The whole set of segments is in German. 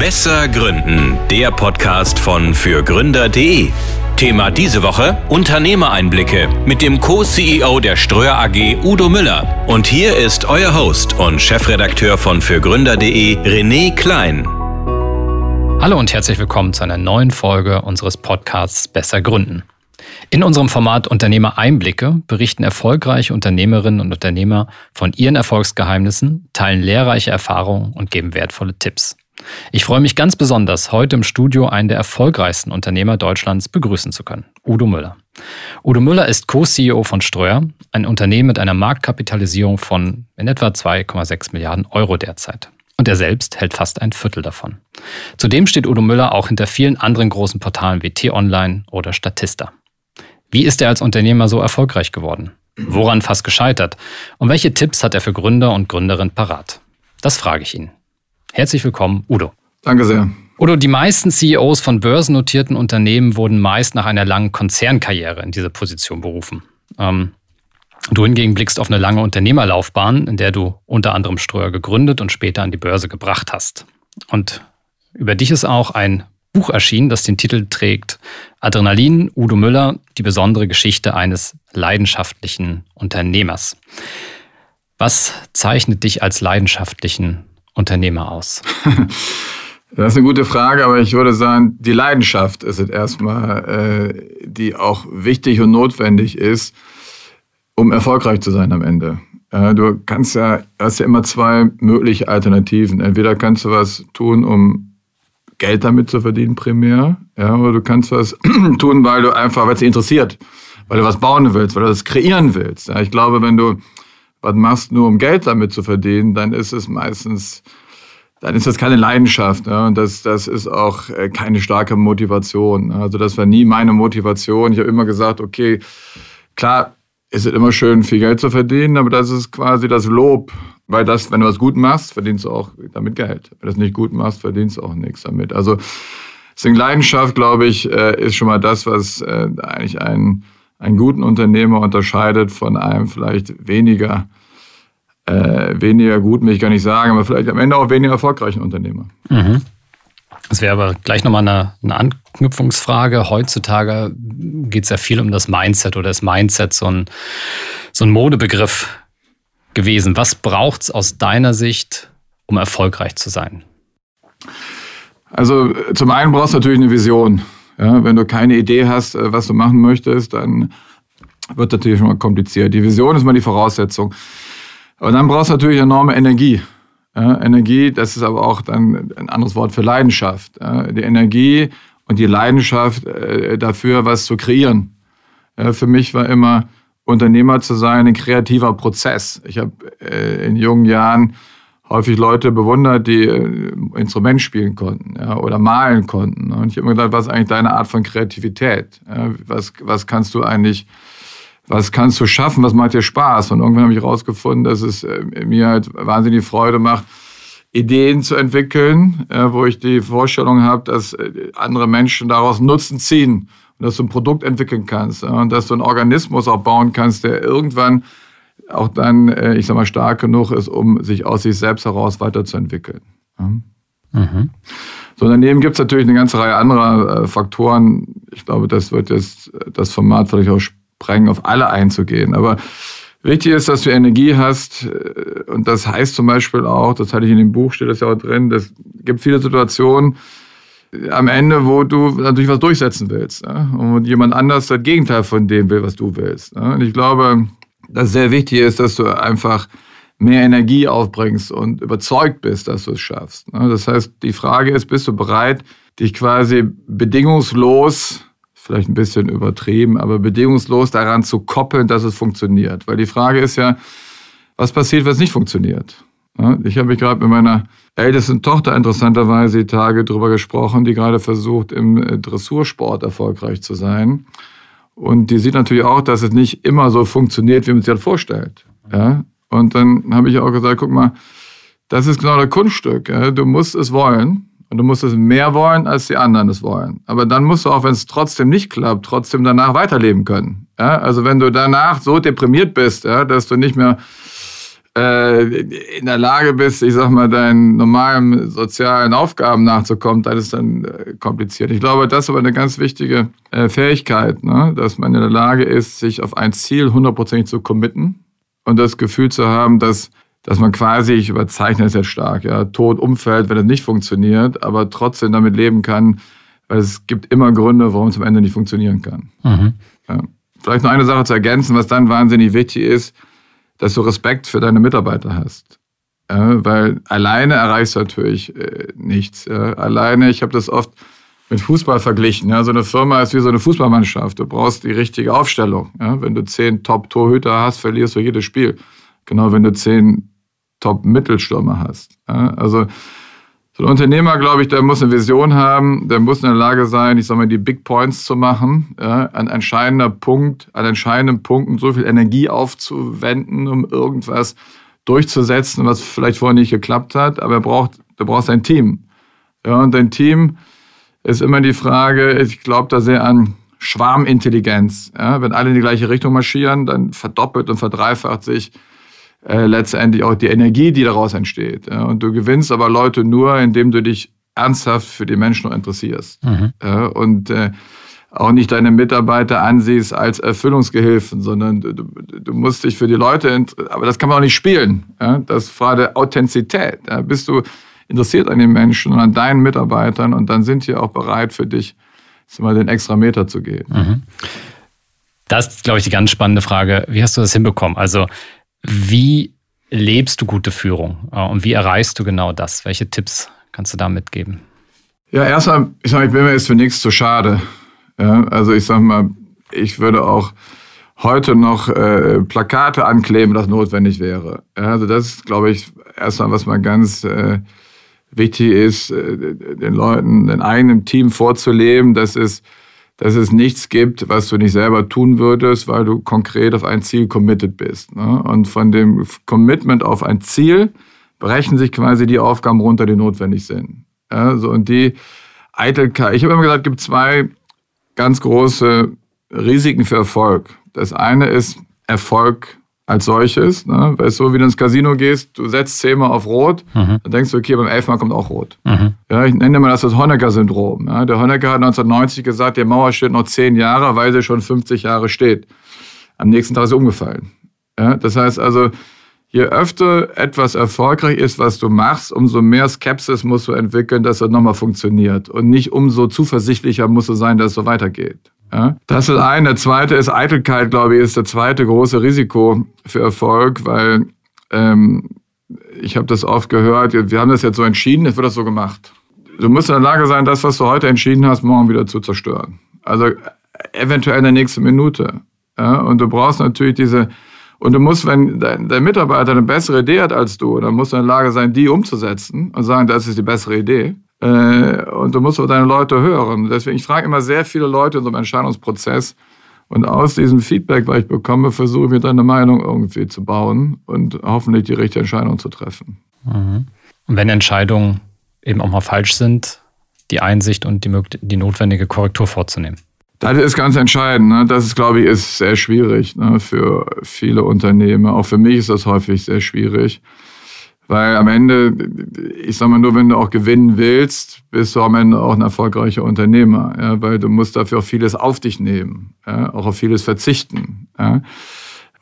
Besser Gründen, der Podcast von fürgründer.de. Thema diese Woche: Unternehmereinblicke mit dem Co-CEO der Ströer AG Udo Müller. Und hier ist euer Host und Chefredakteur von fürgründer.de René Klein. Hallo und herzlich willkommen zu einer neuen Folge unseres Podcasts Besser Gründen. In unserem Format Unternehmer Einblicke berichten erfolgreiche Unternehmerinnen und Unternehmer von ihren Erfolgsgeheimnissen, teilen lehrreiche Erfahrungen und geben wertvolle Tipps. Ich freue mich ganz besonders, heute im Studio einen der erfolgreichsten Unternehmer Deutschlands begrüßen zu können, Udo Müller. Udo Müller ist Co-CEO von Streuer, ein Unternehmen mit einer Marktkapitalisierung von in etwa 2,6 Milliarden Euro derzeit. Und er selbst hält fast ein Viertel davon. Zudem steht Udo Müller auch hinter vielen anderen großen Portalen wie T-Online oder Statista. Wie ist er als Unternehmer so erfolgreich geworden? Woran fast gescheitert? Und welche Tipps hat er für Gründer und Gründerinnen parat? Das frage ich ihn. Herzlich willkommen, Udo. Danke sehr. Udo, die meisten CEOs von börsennotierten Unternehmen wurden meist nach einer langen Konzernkarriere in diese Position berufen. Ähm, du hingegen blickst auf eine lange Unternehmerlaufbahn, in der du unter anderem Ströer gegründet und später an die Börse gebracht hast. Und über dich ist auch ein Buch erschienen, das den Titel trägt Adrenalin, Udo Müller, die besondere Geschichte eines leidenschaftlichen Unternehmers. Was zeichnet dich als leidenschaftlichen Unternehmer aus? Das ist eine gute Frage, aber ich würde sagen, die Leidenschaft ist es erstmal, äh, die auch wichtig und notwendig ist, um erfolgreich zu sein am Ende. du kannst ja, hast ja immer zwei mögliche Alternativen. Entweder kannst du was tun, um Geld damit zu verdienen primär. Ja, oder du kannst was tun, weil du einfach, weil es dich interessiert, weil du was bauen willst, weil du das kreieren willst. Ja, ich glaube, wenn du was machst, nur um Geld damit zu verdienen, dann ist es meistens, dann ist das keine Leidenschaft. Ja, und das, das ist auch äh, keine starke Motivation. Also das war nie meine Motivation. Ich habe immer gesagt, okay, klar, ist es immer schön, viel Geld zu verdienen, aber das ist quasi das Lob weil das, wenn du was gut machst, verdienst du auch damit Geld. Wenn du das nicht gut machst, verdienst du auch nichts damit. Also deswegen Leidenschaft, glaube ich, äh, ist schon mal das, was äh, eigentlich einen, einen guten Unternehmer unterscheidet von einem vielleicht weniger, äh, weniger gut, will ich gar nicht sagen, aber vielleicht am Ende auch weniger erfolgreichen Unternehmer. Mhm. Das wäre aber gleich nochmal eine, eine Anknüpfungsfrage. Heutzutage geht es ja viel um das Mindset oder ist Mindset so ein, so ein Modebegriff gewesen. Was braucht es aus deiner Sicht, um erfolgreich zu sein? Also zum einen brauchst du natürlich eine Vision. Ja, wenn du keine Idee hast, äh, was du machen möchtest, dann wird natürlich schon mal kompliziert. Die Vision ist mal die Voraussetzung. Aber dann brauchst du natürlich enorme Energie. Ja, Energie, das ist aber auch dann ein anderes Wort für Leidenschaft. Ja, die Energie und die Leidenschaft äh, dafür, was zu kreieren. für mich war immer Unternehmer zu sein, ein kreativer Prozess. Ich habe äh, in jungen Jahren häufig Leute bewundert, die äh, Instrument spielen konnten ja, oder malen konnten. Und ich habe mir gedacht, was ist eigentlich deine Art von Kreativität? Ja, was, was kannst du eigentlich, was kannst du schaffen? Was macht dir Spaß? Und irgendwann habe ich herausgefunden, dass es äh, mir halt wahnsinnig Freude macht, Ideen zu entwickeln, äh, wo ich die Vorstellung habe, dass äh, andere Menschen daraus Nutzen ziehen dass du ein Produkt entwickeln kannst und dass du einen Organismus auch bauen kannst, der irgendwann auch dann, ich sag mal, stark genug ist, um sich aus sich selbst heraus weiterzuentwickeln. Mhm. So, daneben gibt es natürlich eine ganze Reihe anderer Faktoren. Ich glaube, das wird jetzt das Format vielleicht auch sprengen, auf alle einzugehen. Aber wichtig ist, dass du Energie hast. Äh, und das heißt zum Beispiel auch, das hatte ich in dem Buch, steht das ja auch drin, es gibt viele Situationen, am Ende, wo du natürlich was durchsetzen willst. Ne? Und jemand anders das Gegenteil von dem will, was du willst. Ne? Und ich glaube, dass sehr wichtig ist, dass du einfach mehr Energie aufbringst und überzeugt bist, dass du es schaffst. Ne? Das heißt, die Frage ist, bist du bereit, dich quasi bedingungslos, vielleicht ein bisschen übertrieben, aber bedingungslos daran zu koppeln, dass es funktioniert? Weil die Frage ist ja, was passiert, wenn es nicht funktioniert? Ich habe mich gerade mit meiner ältesten Tochter interessanterweise die Tage darüber gesprochen, die gerade versucht, im äh, Dressursport erfolgreich zu sein. Und die sieht natürlich auch, dass es nicht immer so funktioniert, wie man sich das vorstellt. Und dann habe ich auch gesagt, guck mal, das ist genau das Kunststück. Du musst es wollen. Und du musst es mehr wollen, als die anderen es wollen. Aber dann musst du auch, wenn es trotzdem nicht klappt, trotzdem danach weiterleben können. Ja? Also wenn du danach so deprimiert bist, ja, dass du nicht mehr äh, in der Lage bist, ich sag mal, deinen normalen sozialen Aufgaben nachzukommen, dann ist dann äh, kompliziert. Ich glaube, das ist aber eine ganz wichtige äh, Fähigkeit, ne? dass man in der Lage ist, sich auf ein Ziel hundertprozentig zu committen und das Gefühl zu haben, dass dass man quasi, ich überzeichne es jetzt stark, ja, tot umfällt, wenn es nicht funktioniert, aber trotzdem damit leben kann, weil es gibt immer Gründe, warum es am Ende nicht funktionieren kann. Mhm. Ja. Vielleicht noch eine Sache zu ergänzen, was dann wahnsinnig wichtig ist, dass du Respekt für deine Mitarbeiter hast. Ja, weil alleine erreichst du natürlich äh, nichts. Ja. Alleine, ich habe das oft mit Fußball verglichen. Ja. So eine Firma ist wie so eine Fußballmannschaft. Du brauchst die richtige Aufstellung. Ja. Wenn du zehn Top-Torhüter hast, verlierst du jedes Spiel. Genau, wenn du zehn Top-Mittelstürmer hast. Ja. Also so ein Unternehmer, glaube ich, der muss eine Vision haben, der muss in der Lage sein, ich sage mal, die Big Points zu machen, ja, an entscheidender Punkt, an entscheidenden Punkten so viel Energie aufzuwenden, um irgendwas durchzusetzen, was vielleicht vorher nicht geklappt hat. Aber er braucht, du brauchst ein Team. Ja, und dein Team ist immer die Frage, ich glaube da sehr an Schwarmintelligenz. Ja, wenn alle in die gleiche Richtung marschieren, dann verdoppelt und verdreifacht sich äh, letztendlich auch die Energie, die daraus entsteht. Ja, und du gewinnst aber Leute nur, indem du dich ernsthaft für die Menschen interessierst. Mhm. Ja, und äh, auch nicht deine Mitarbeiter ansiehst als Erfüllungsgehilfen, sondern du, du musst dich für die Leute, aber das kann man auch nicht spielen. Ja? Das ist Frage Authentizität. Ja? Bist du interessiert an den Menschen und an deinen Mitarbeitern und dann sind die auch bereit für dich, mal den extra Meter zu gehen. Mhm. Das ist, glaube ich, die ganz spannende Frage. Wie hast du das hinbekommen? Also wie lebst du gute Führung äh, und wie erreichst du genau das? Welche Tipps kannst du da mitgeben? Ja, erstmal, ich, sag, ich bin mir jetzt für nichts zu schade. Ja, also ich sag mal, ich würde auch heute noch äh, Plakate ankleben, das notwendig wäre. Ja, also das ist, glaube ich, erstmal, was mal ganz äh, wichtig ist, äh, den Leuten, den eigenen Team vorzuleben. Das ist dass es nichts gibt, was du nicht selber tun würdest, weil du konkret auf ein Ziel committed bist. Ne? Und von dem Commitment auf ein Ziel brechen sich quasi die Aufgaben runter, die notwendig sind. Ja, so und die Eitelkeit. Ich habe immer gesagt, es gibt zwei ganz große Risiken für Erfolg. Das eine ist Erfolg als solches. Ne? Weil so wie du ins Casino gehst, du setzt zehnmal auf Rot, mhm. dann denkst du, okay, beim elfmal kommt auch Rot. Mhm. Ja, ich nenne mal das das Honecker-Syndrom. Ja? Der Honecker hat 1990 gesagt, die Mauer steht noch zehn Jahre, weil sie schon 50 Jahre steht. Am nächsten Tag ist sie umgefallen. Ja? Das heißt also, je öfter etwas erfolgreich ist, was du machst, umso mehr Skepsis musst du entwickeln, dass es nochmal funktioniert. Und nicht umso zuversichtlicher musst du sein, dass es so weitergeht. Ja, das ist ein. Der zweite ist Eitelkeit, glaube ich, ist der zweite große Risiko für Erfolg, weil ähm, ich habe das oft gehört, wir haben das jetzt so entschieden, jetzt wird das so gemacht. Du musst in der Lage sein, das, was du heute entschieden hast, morgen wieder zu zerstören. Also eventuell in der nächsten Minute. Ja, und du brauchst natürlich diese, und du musst, wenn dein, dein, Mitarbeiter eine bessere Idee hat als du, dann musst du in der Lage sein, die umzusetzen und sagen, das ist die bessere Idee. Äh, und du musst auch deine Leute hören. Deswegen, ich frage immer sehr viele Leute in so einem Entscheidungsprozess. Und aus diesem Feedback, was ich bekomme, versuche ich mir dann eine Meinung irgendwie zu bauen und hoffentlich die richtige Entscheidung zu treffen. Mhm. Und wenn Entscheidungen eben auch mal falsch sind, die Einsicht und die, die notwendige Korrektur vorzunehmen. Das ist ganz entscheidend. Ne? Das ist, glaube ich, ist sehr schwierig ne? für viele Unternehmen. Auch für mich ist das häufig sehr schwierig. Weil am Ende, ich sag mal nur, wenn du auch gewinnen willst, bist du am Ende auch ein erfolgreicher Unternehmer. Ja, weil du musst dafür auch vieles auf dich nehmen, ja, auch auf vieles verzichten. Ja.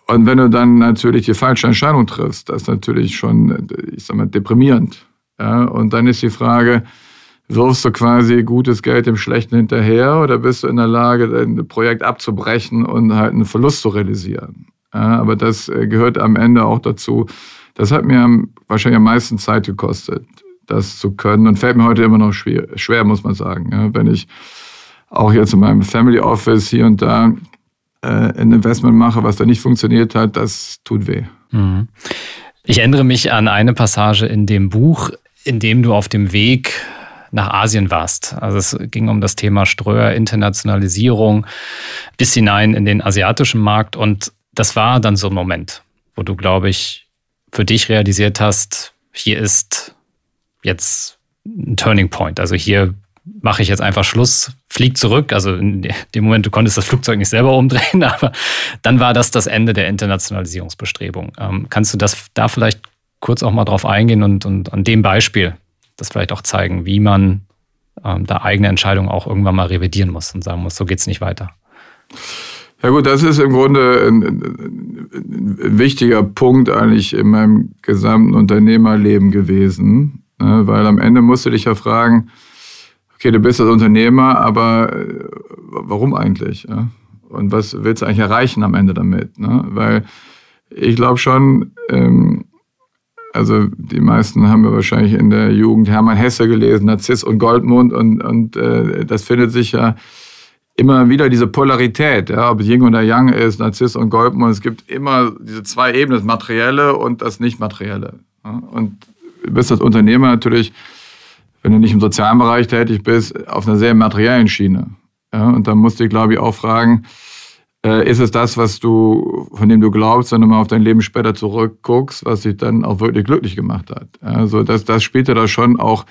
Und wenn du dann natürlich die falsche Entscheidung triffst, das ist natürlich schon, ich sag mal, deprimierend. Ja. Und dann ist die Frage, wirfst du quasi gutes Geld dem Schlechten hinterher oder bist du in der Lage, dein Projekt abzubrechen und halt einen Verlust zu realisieren? Ja, aber das äh, gehört am Ende auch dazu, das hat mir wahrscheinlich am meisten Zeit gekostet, das zu können und fällt mir heute immer noch schwer, schwer muss man sagen. Ja, wenn ich auch jetzt in meinem Family Office hier und da äh, ein Investment mache, was da nicht funktioniert hat, das tut weh. Mhm. Ich erinnere mich an eine Passage in dem Buch, in dem du auf dem Weg nach Asien warst. Also es ging um das Thema Ströer, Internationalisierung bis hinein in den asiatischen Markt und das war dann so ein Moment, wo du, glaube ich, für dich realisiert hast, hier ist jetzt ein Turning Point. Also hier mache ich jetzt einfach Schluss, flieg zurück. Also in dem Moment, du konntest das Flugzeug nicht selber umdrehen, aber dann war das das Ende der Internationalisierungsbestrebung. Ähm, kannst du das da vielleicht kurz auch mal drauf eingehen und, und an dem Beispiel das vielleicht auch zeigen, wie man ähm, da eigene Entscheidungen auch irgendwann mal revidieren muss und sagen muss, so geht es nicht weiter? Ja gut, das ist im Grunde ein, ein, wichtiger Punkt eigentlich in meinem gesamten Unternehmerleben gewesen, ne? weil am Ende musst du dich ja fragen, okay, du bist als Unternehmer, aber äh, warum eigentlich? Ja? Und was willst du eigentlich erreichen am Ende damit? Ne? Weil ich glaube schon, ähm, also die meisten haben wir wahrscheinlich in der Jugend Hermann Hesse gelesen, Narziss und Goldmund und, und äh, das findet sich ja immer wieder diese Polarität, ja, ob es Yin oder Yang ist, Narziss und Goldmund, es gibt immer diese zwei Ebenen, das Materielle und das Nicht-Materielle. Ja? Und du bist als Unternehmer natürlich wenn du nicht im sozialen Bereich tätig bist, auf einer sehr materiellen Schiene. Ja, und dann musst du dich, glaube ich, auch fragen, äh, ist es das, was du, von dem du glaubst, wenn du mal auf dein Leben später zurückguckst, was dich dann auch wirklich glücklich gemacht hat? Also das, das spielte da schon auch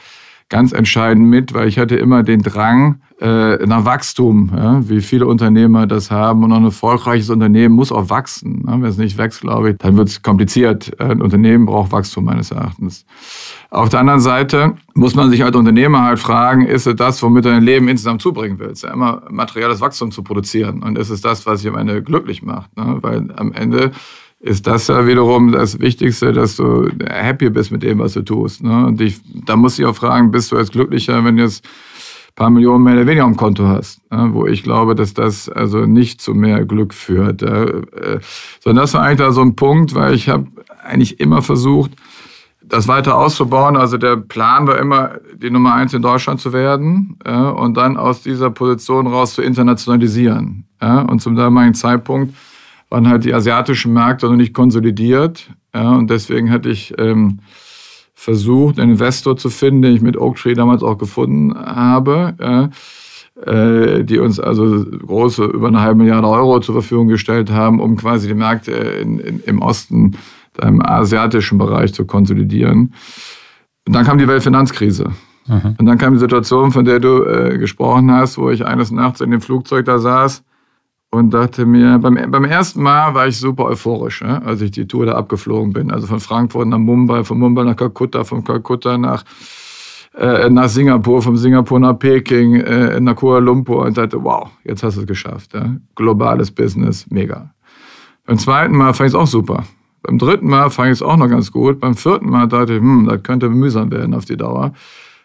ganz entscheidend mit, weil ich hatte immer den Drang äh, nach Wachstum, ja, wie viele Unternehmer das haben. Und auch ein erfolgreiches Unternehmen muss auch wachsen. Ne? Wenn es nicht wächst, glaube ich, dann wird es kompliziert. Ein Unternehmen braucht Wachstum meines Erachtens. Auf der anderen Seite muss man sich als Unternehmer halt fragen, ist es das, womit du dein Leben insgesamt zubringen willst? Ja, immer materielles Wachstum zu produzieren. Und ist es das, was dich am Ende glücklich macht? Ne? Weil am Ende ist das ja wiederum das Wichtigste, dass du happy bist mit dem, was du tust. Ne? Und ich, da muss ich auch fragen, bist du jetzt glücklicher, wenn du jetzt ein paar Millionen mehr oder weniger am Konto hast? Ne? Wo ich glaube, dass das also nicht zu mehr Glück führt. Äh, sondern das war eigentlich da so ein Punkt, weil ich habe eigentlich immer versucht, das weiter auszubauen. Also der Plan war immer, die Nummer eins in Deutschland zu werden äh, und dann aus dieser Position raus zu internationalisieren. Ja? Und zum damaligen Zeitpunkt waren halt die asiatischen Märkte noch nicht konsolidiert. Ja, und deswegen hatte ich ähm, versucht, einen Investor zu finden, den ich mit Oaktree damals auch gefunden habe, äh, die uns also große, über eine halbe Milliarde Euro zur Verfügung gestellt haben, um quasi die Märkte in, in, im Osten, im asiatischen Bereich zu konsolidieren. Und dann kam die Weltfinanzkrise. Mhm. Und dann kam die Situation, von der du äh, gesprochen hast, wo ich eines Nachts in dem Flugzeug da saß und dachte mir, beim, beim ersten Mal war ich super euphorisch, ne, als ich die Tour da abgeflogen bin. Also von Frankfurt nach Mumbai, von Mumbai nach Kalkutta, von Kalkutta nach, äh, nach Singapur, von Singapur nach Peking, äh, nach Kuala Lumpur und dachte, wow, jetzt hast du es geschafft. Ja. Globales Business, mega. Beim zweiten Mal fand ich es auch super. Beim dritten Mal fand ich es auch noch ganz gut. Beim vierten Mal dachte ich, hm, das könnte mühsam werden auf die Dauer.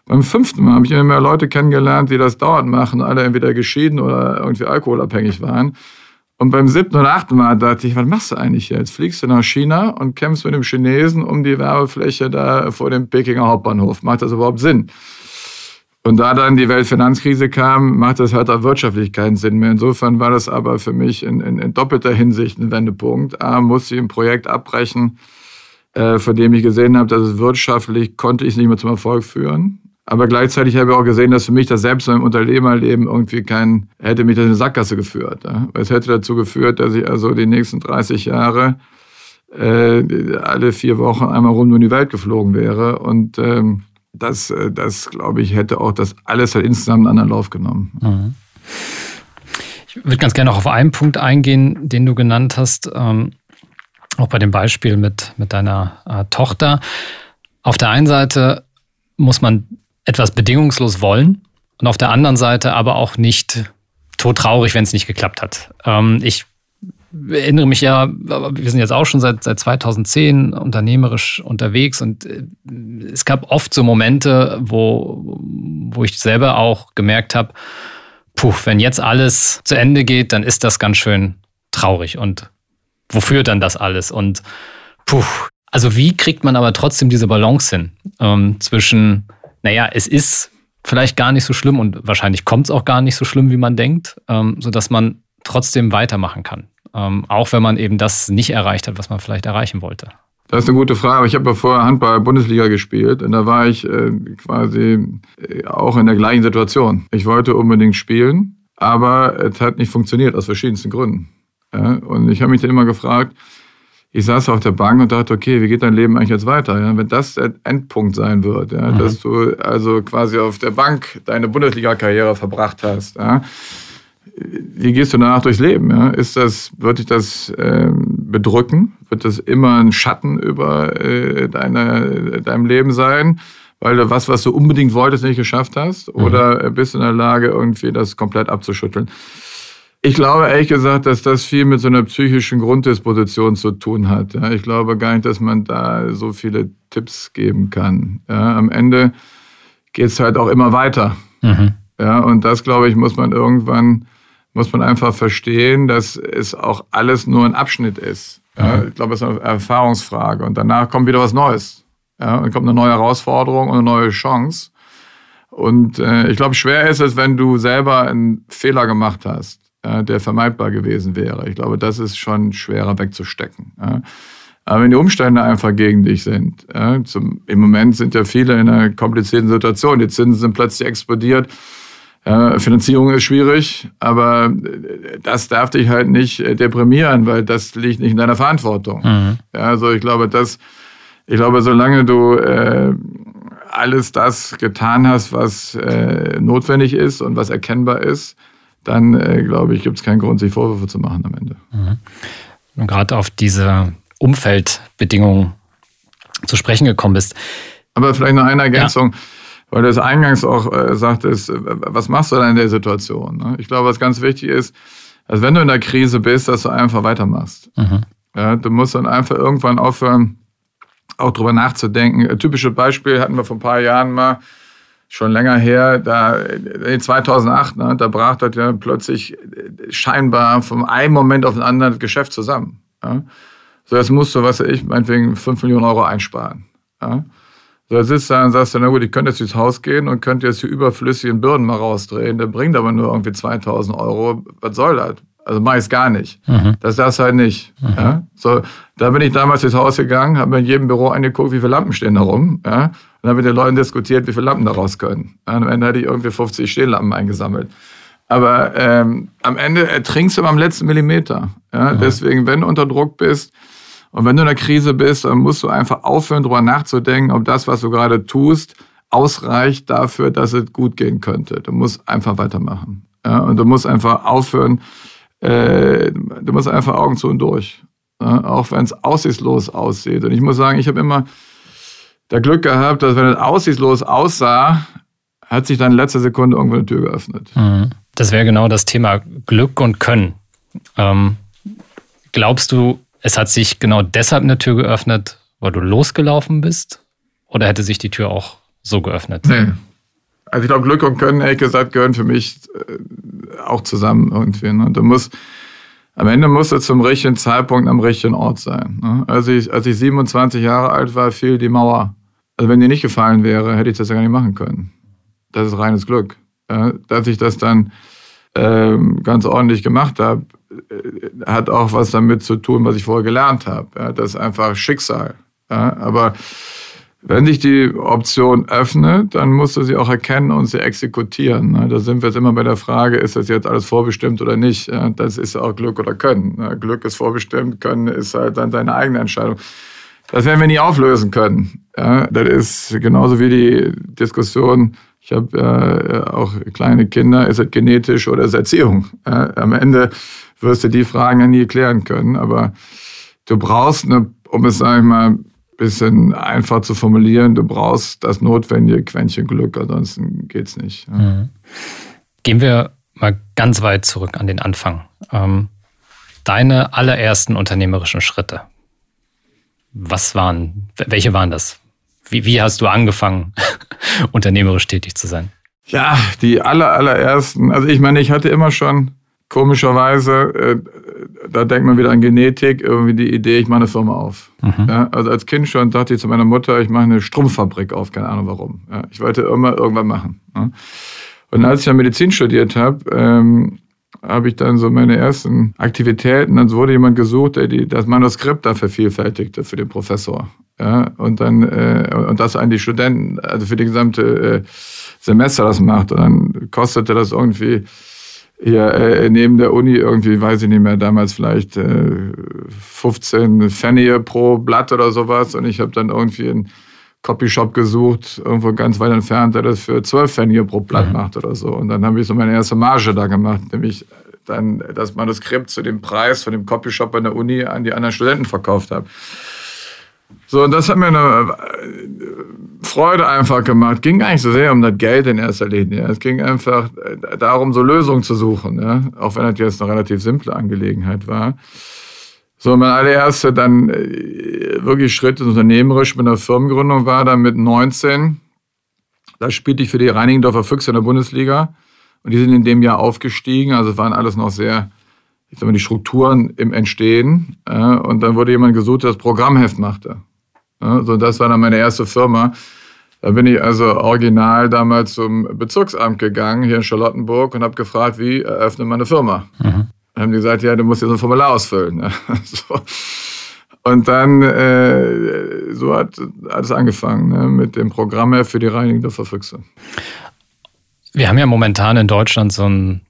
Beim fünften Mal habe ich immer mehr Leute kennengelernt, die das dauernd machen, alle entweder geschieden oder irgendwie alkoholabhängig waren. Und beim siebten oder achten Mal dachte ich, was machst du eigentlich jetzt? Fliegst du nach China und kämpfst mit dem Chinesen um die Werbefläche da vor dem Pekinger Hauptbahnhof? Macht das überhaupt Sinn? Und da dann die Weltfinanzkrise kam, macht das halt auch wirtschaftlich keinen Sinn mehr. Insofern war das aber für mich in, in, in doppelter Hinsicht ein Wendepunkt. A, musste ich ein Projekt abbrechen, äh, von dem ich gesehen habe, dass es wirtschaftlich konnte ich es nicht mehr zum Erfolg führen. Aber gleichzeitig habe ich auch gesehen, dass für mich das selbst im Unternehmerleben irgendwie kein, hätte mich das in eine Sackgasse geführt. Es hätte dazu geführt, dass ich also die nächsten 30 Jahre äh, alle vier Wochen einmal rund um die Welt geflogen wäre. Und ähm, das, äh, das glaube ich, hätte auch das alles halt insgesamt einen anderen Lauf genommen. Mhm. Ich würde ganz gerne noch auf einen Punkt eingehen, den du genannt hast, ähm, auch bei dem Beispiel mit, mit deiner äh, Tochter. Auf der einen Seite muss man etwas bedingungslos wollen und auf der anderen Seite aber auch nicht todtraurig, wenn es nicht geklappt hat. Ähm, ich erinnere mich ja, wir sind jetzt auch schon seit, seit 2010 unternehmerisch unterwegs und äh, es gab oft so Momente, wo, wo ich selber auch gemerkt habe, puh, wenn jetzt alles zu Ende geht, dann ist das ganz schön traurig und wofür dann das alles? Und puh, also wie kriegt man aber trotzdem diese Balance hin ähm, zwischen naja, es ist vielleicht gar nicht so schlimm und wahrscheinlich kommt es auch gar nicht so schlimm, wie man denkt, ähm, sodass man trotzdem weitermachen kann. Ähm, auch wenn man eben das nicht erreicht hat, was man vielleicht erreichen wollte. Das ist eine gute Frage. Ich habe ja vorher Handball-Bundesliga gespielt und da war ich äh, quasi äh, auch in der gleichen Situation. Ich wollte unbedingt spielen, aber es hat nicht funktioniert aus verschiedensten Gründen. Ja? Und ich habe mich dann immer gefragt, ich saß auf der Bank und dachte, okay, wie geht dein Leben eigentlich jetzt weiter? Ja, wenn das der Endpunkt sein wird, ja, mhm. dass du also quasi auf der Bank deine Bundesliga-Karriere verbracht hast, ja, wie gehst du danach durchs Leben? Ja? Ist das, wird dich das äh, bedrücken? Wird das immer ein Schatten über äh, deine, deinem Leben sein? Weil du was, was du unbedingt wolltest, nicht geschafft hast? Mhm. Oder bist du in der Lage, irgendwie das komplett abzuschütteln? Ich glaube ehrlich gesagt, dass das viel mit so einer psychischen Grunddisposition zu tun hat. Ja, ich glaube gar nicht, dass man da so viele Tipps geben kann. Ja, am Ende geht es halt auch immer weiter. Mhm. Ja, und das, glaube ich, muss man irgendwann, muss man einfach verstehen, dass es auch alles nur ein Abschnitt ist. Ja, mhm. ich glaube, es ist eine Erfahrungsfrage. Und danach kommt wieder was Neues. Ja, und kommt eine neue Herausforderung und eine neue Chance. Und äh, ich glaube, schwer ist es, wenn du selber einen Fehler gemacht hast der vermeidbar gewesen wäre. Ich glaube, das ist schon schwerer wegzustecken. Aber wenn die Umstände einfach gegen dich sind, zum, im Moment sind ja viele in einer komplizierten Situation. Die Zinsen sind plötzlich explodiert. Finanzierung ist schwierig, aber das darf dich halt nicht äh, deprimieren, weil das liegt nicht in deiner Verantwortung. Mhm. Also ich glaube, das, ich glaube, solange du äh, alles das getan hast, was äh, notwendig ist und was erkennbar ist, dann äh, glaube ich, gibt es keinen Grund, sich Vorwürfe zu machen am Ende. Mhm. Und gerade auf diese Umfeldbedingungen zu sprechen gekommen bist. Aber vielleicht noch eine Ergänzung, ja. weil du es eingangs auch äh, sagtest, äh, was machst du dann in der Situation? Ne? Ich glaube, was ganz wichtig ist, dass wenn du in der Krise bist, dass du einfach weitermachst. Mhm. Ja, du musst dann einfach irgendwann aufhören, auch drüber nachzudenken. Ein typisches Beispiel hatten wir vor ein paar Jahren mal, schon länger her, da 2008, ne, da brach das ja plötzlich scheinbar von einem Moment auf den anderen das Geschäft zusammen. Ja. So, jetzt musst du, was weiß ich, meinetwegen 5 Millionen Euro einsparen. Ja. So, jetzt sitzt du da und sagst na gut, ich könnte jetzt ins Haus gehen und könnte jetzt die überflüssigen Bürden mal rausdrehen. Der bringt aber nur irgendwie 2000 Euro. Was soll das? Also mach ich es gar nicht. Mhm. Das darfst du halt nicht. Mhm. Ja? So, da bin ich damals ins Haus gegangen, habe mir in jedem Büro angeguckt, wie viele Lampen stehen da rum. Ja? Und habe mit den Leuten diskutiert, wie viele Lampen da raus können. am Ende hatte ich irgendwie 50 Stehlampen eingesammelt. Aber ähm, am Ende ertrinkst du am letzten Millimeter. Ja? Mhm. Deswegen, wenn du unter Druck bist und wenn du in einer Krise bist, dann musst du einfach aufhören, darüber nachzudenken, ob das, was du gerade tust, ausreicht dafür, dass es gut gehen könnte. Du musst einfach weitermachen. Ja? Und du musst einfach aufhören, äh, du musst einfach Augen zu und durch. Ja? Auch wenn es aussichtslos aussieht. Und ich muss sagen, ich habe immer der Glück gehabt, dass wenn es aussichtslos aussah, hat sich dann in letzter Sekunde irgendwo eine Tür geöffnet. Mhm. Das wäre genau das Thema Glück und Können. Ähm, glaubst du, es hat sich genau deshalb eine Tür geöffnet, weil du losgelaufen bist? Oder hätte sich die Tür auch so geöffnet? Nee. Also ich glaube, Glück und Können, ehrlich gesagt, gehören für mich äh, auch zusammen irgendwie. Ne? Du musst, am Ende musst du zum richtigen Zeitpunkt am richtigen Ort sein. Ne? Als, ich, als ich 27 Jahre alt war, fiel die Mauer also wenn dir nicht gefallen wäre, hätte ich das ja gar nicht machen können. Das ist reines Glück. Ja, dass ich das dann ähm, ganz ordentlich gemacht habe, äh, hat auch was damit zu tun, was ich vorher gelernt habe. Ja, das ist einfach Schicksal. Ja, aber wenn sich die Option öffnet, dann musst du sie auch erkennen und sie exekutieren. Ne? Da sind wir jetzt immer bei der Frage, ist das jetzt alles vorbestimmt oder nicht? Das ist auch Glück oder Können. Ne? Glück ist vorbestimmt, Können ist halt dann deine eigene Entscheidung. Das werden wir nie auflösen können. Das ist genauso wie die Diskussion, ich habe äh, auch kleine Kinder, ist es genetisch oder ist Erziehung? Am Ende wirst du die Fragen ja nie klären können, aber du brauchst, eine, um es, sag ich mal, bisschen einfach zu formulieren, du brauchst das notwendige Quäntchen Glück, ansonsten geht es nicht. Ja. Mhm. Gehen wir mal ganz weit zurück an den Anfang. Ähm, deine allerersten unternehmerischen Schritte. Was waren, welche waren das? Wie, wie hast du angefangen, unternehmerisch tätig zu sein? Ja, die aller, allerersten. Also ich meine, ich hatte immer schon komischerweise, äh, da denkt man wieder an Genetik, irgendwie die Idee, ich mache eine Firma auf. Mhm. Ja, also als Kind schon dachte ich zu meiner Mutter, ich mache eine Strumpffabrik auf, keine Ahnung warum. Ja, ich wollte immer irgendwann machen. Ja. Und als ich dann Medizin studiert habe, ähm, habe ich dann so meine ersten Aktivitäten. Dann wurde jemand gesucht, der die, das Manuskript da vervielfältigte für den Professor. Ja, und dann äh, und das an die Studenten, also für die gesamte äh, Semester das macht. Und dann kostete das irgendwie hier äh, neben der Uni irgendwie, weiß ich nicht mehr, damals vielleicht äh, 15 Pfennige pro Blatt oder sowas. Und ich habe dann irgendwie einen Copyshop gesucht, irgendwo ganz weit entfernt, der das für 12 Pfennige pro Blatt mhm. macht oder so. Und dann habe ich so meine erste Marge da gemacht, nämlich dann das Manuskript zu dem Preis von dem Copyshop an der Uni an die anderen Studenten verkauft habe. So, und das hat mir eine äh, Freude einfach gemacht. Ging gar nicht so sehr um das Geld in erster Linie. Es ging einfach äh, darum, so Lösungen zu suchen, ja? auch wenn das jetzt eine relativ simple Angelegenheit war. So, mein allererster dann äh, wirklich Schritt unternehmerisch mit einer Firmengründung war dann mit 19. Da spielte ich für die Reinigendorfer Füchse in der Bundesliga. Und die sind in dem Jahr aufgestiegen. Also waren alles noch sehr ich sag mal, die Strukturen im Entstehen. Und dann wurde jemand gesucht, der das Programmheft machte. Ja, so, das war dann meine erste Firma. Da bin ich also original damals zum Bezirksamt gegangen, hier in Charlottenburg, und habe gefragt, wie eröffnet man eine Firma? Mhm. Dann haben die gesagt, ja, du musst jetzt ein Formular ausfüllen. Ja, so. Und dann, äh, so hat alles angefangen, ne, mit dem Programm für die Reinigung der Verfüchse. Wir haben ja momentan in Deutschland so ein,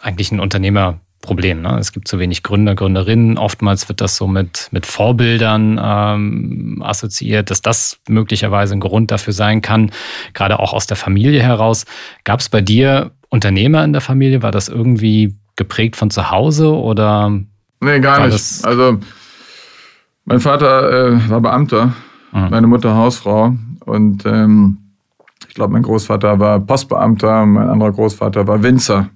eigentlich ein Unternehmer, Problem. Ne? Es gibt zu wenig Gründer, Gründerinnen. Oftmals wird das so mit, mit Vorbildern ähm, assoziiert, dass das möglicherweise ein Grund dafür sein kann, gerade auch aus der Familie heraus. Gab es bei dir Unternehmer in der Familie? War das irgendwie geprägt von zu Hause oder? Nee, gar nicht. Also mein Vater äh, war Beamter, mhm. meine Mutter Hausfrau und ähm, ich glaube, mein Großvater war Postbeamter, mein anderer Großvater war Winzer.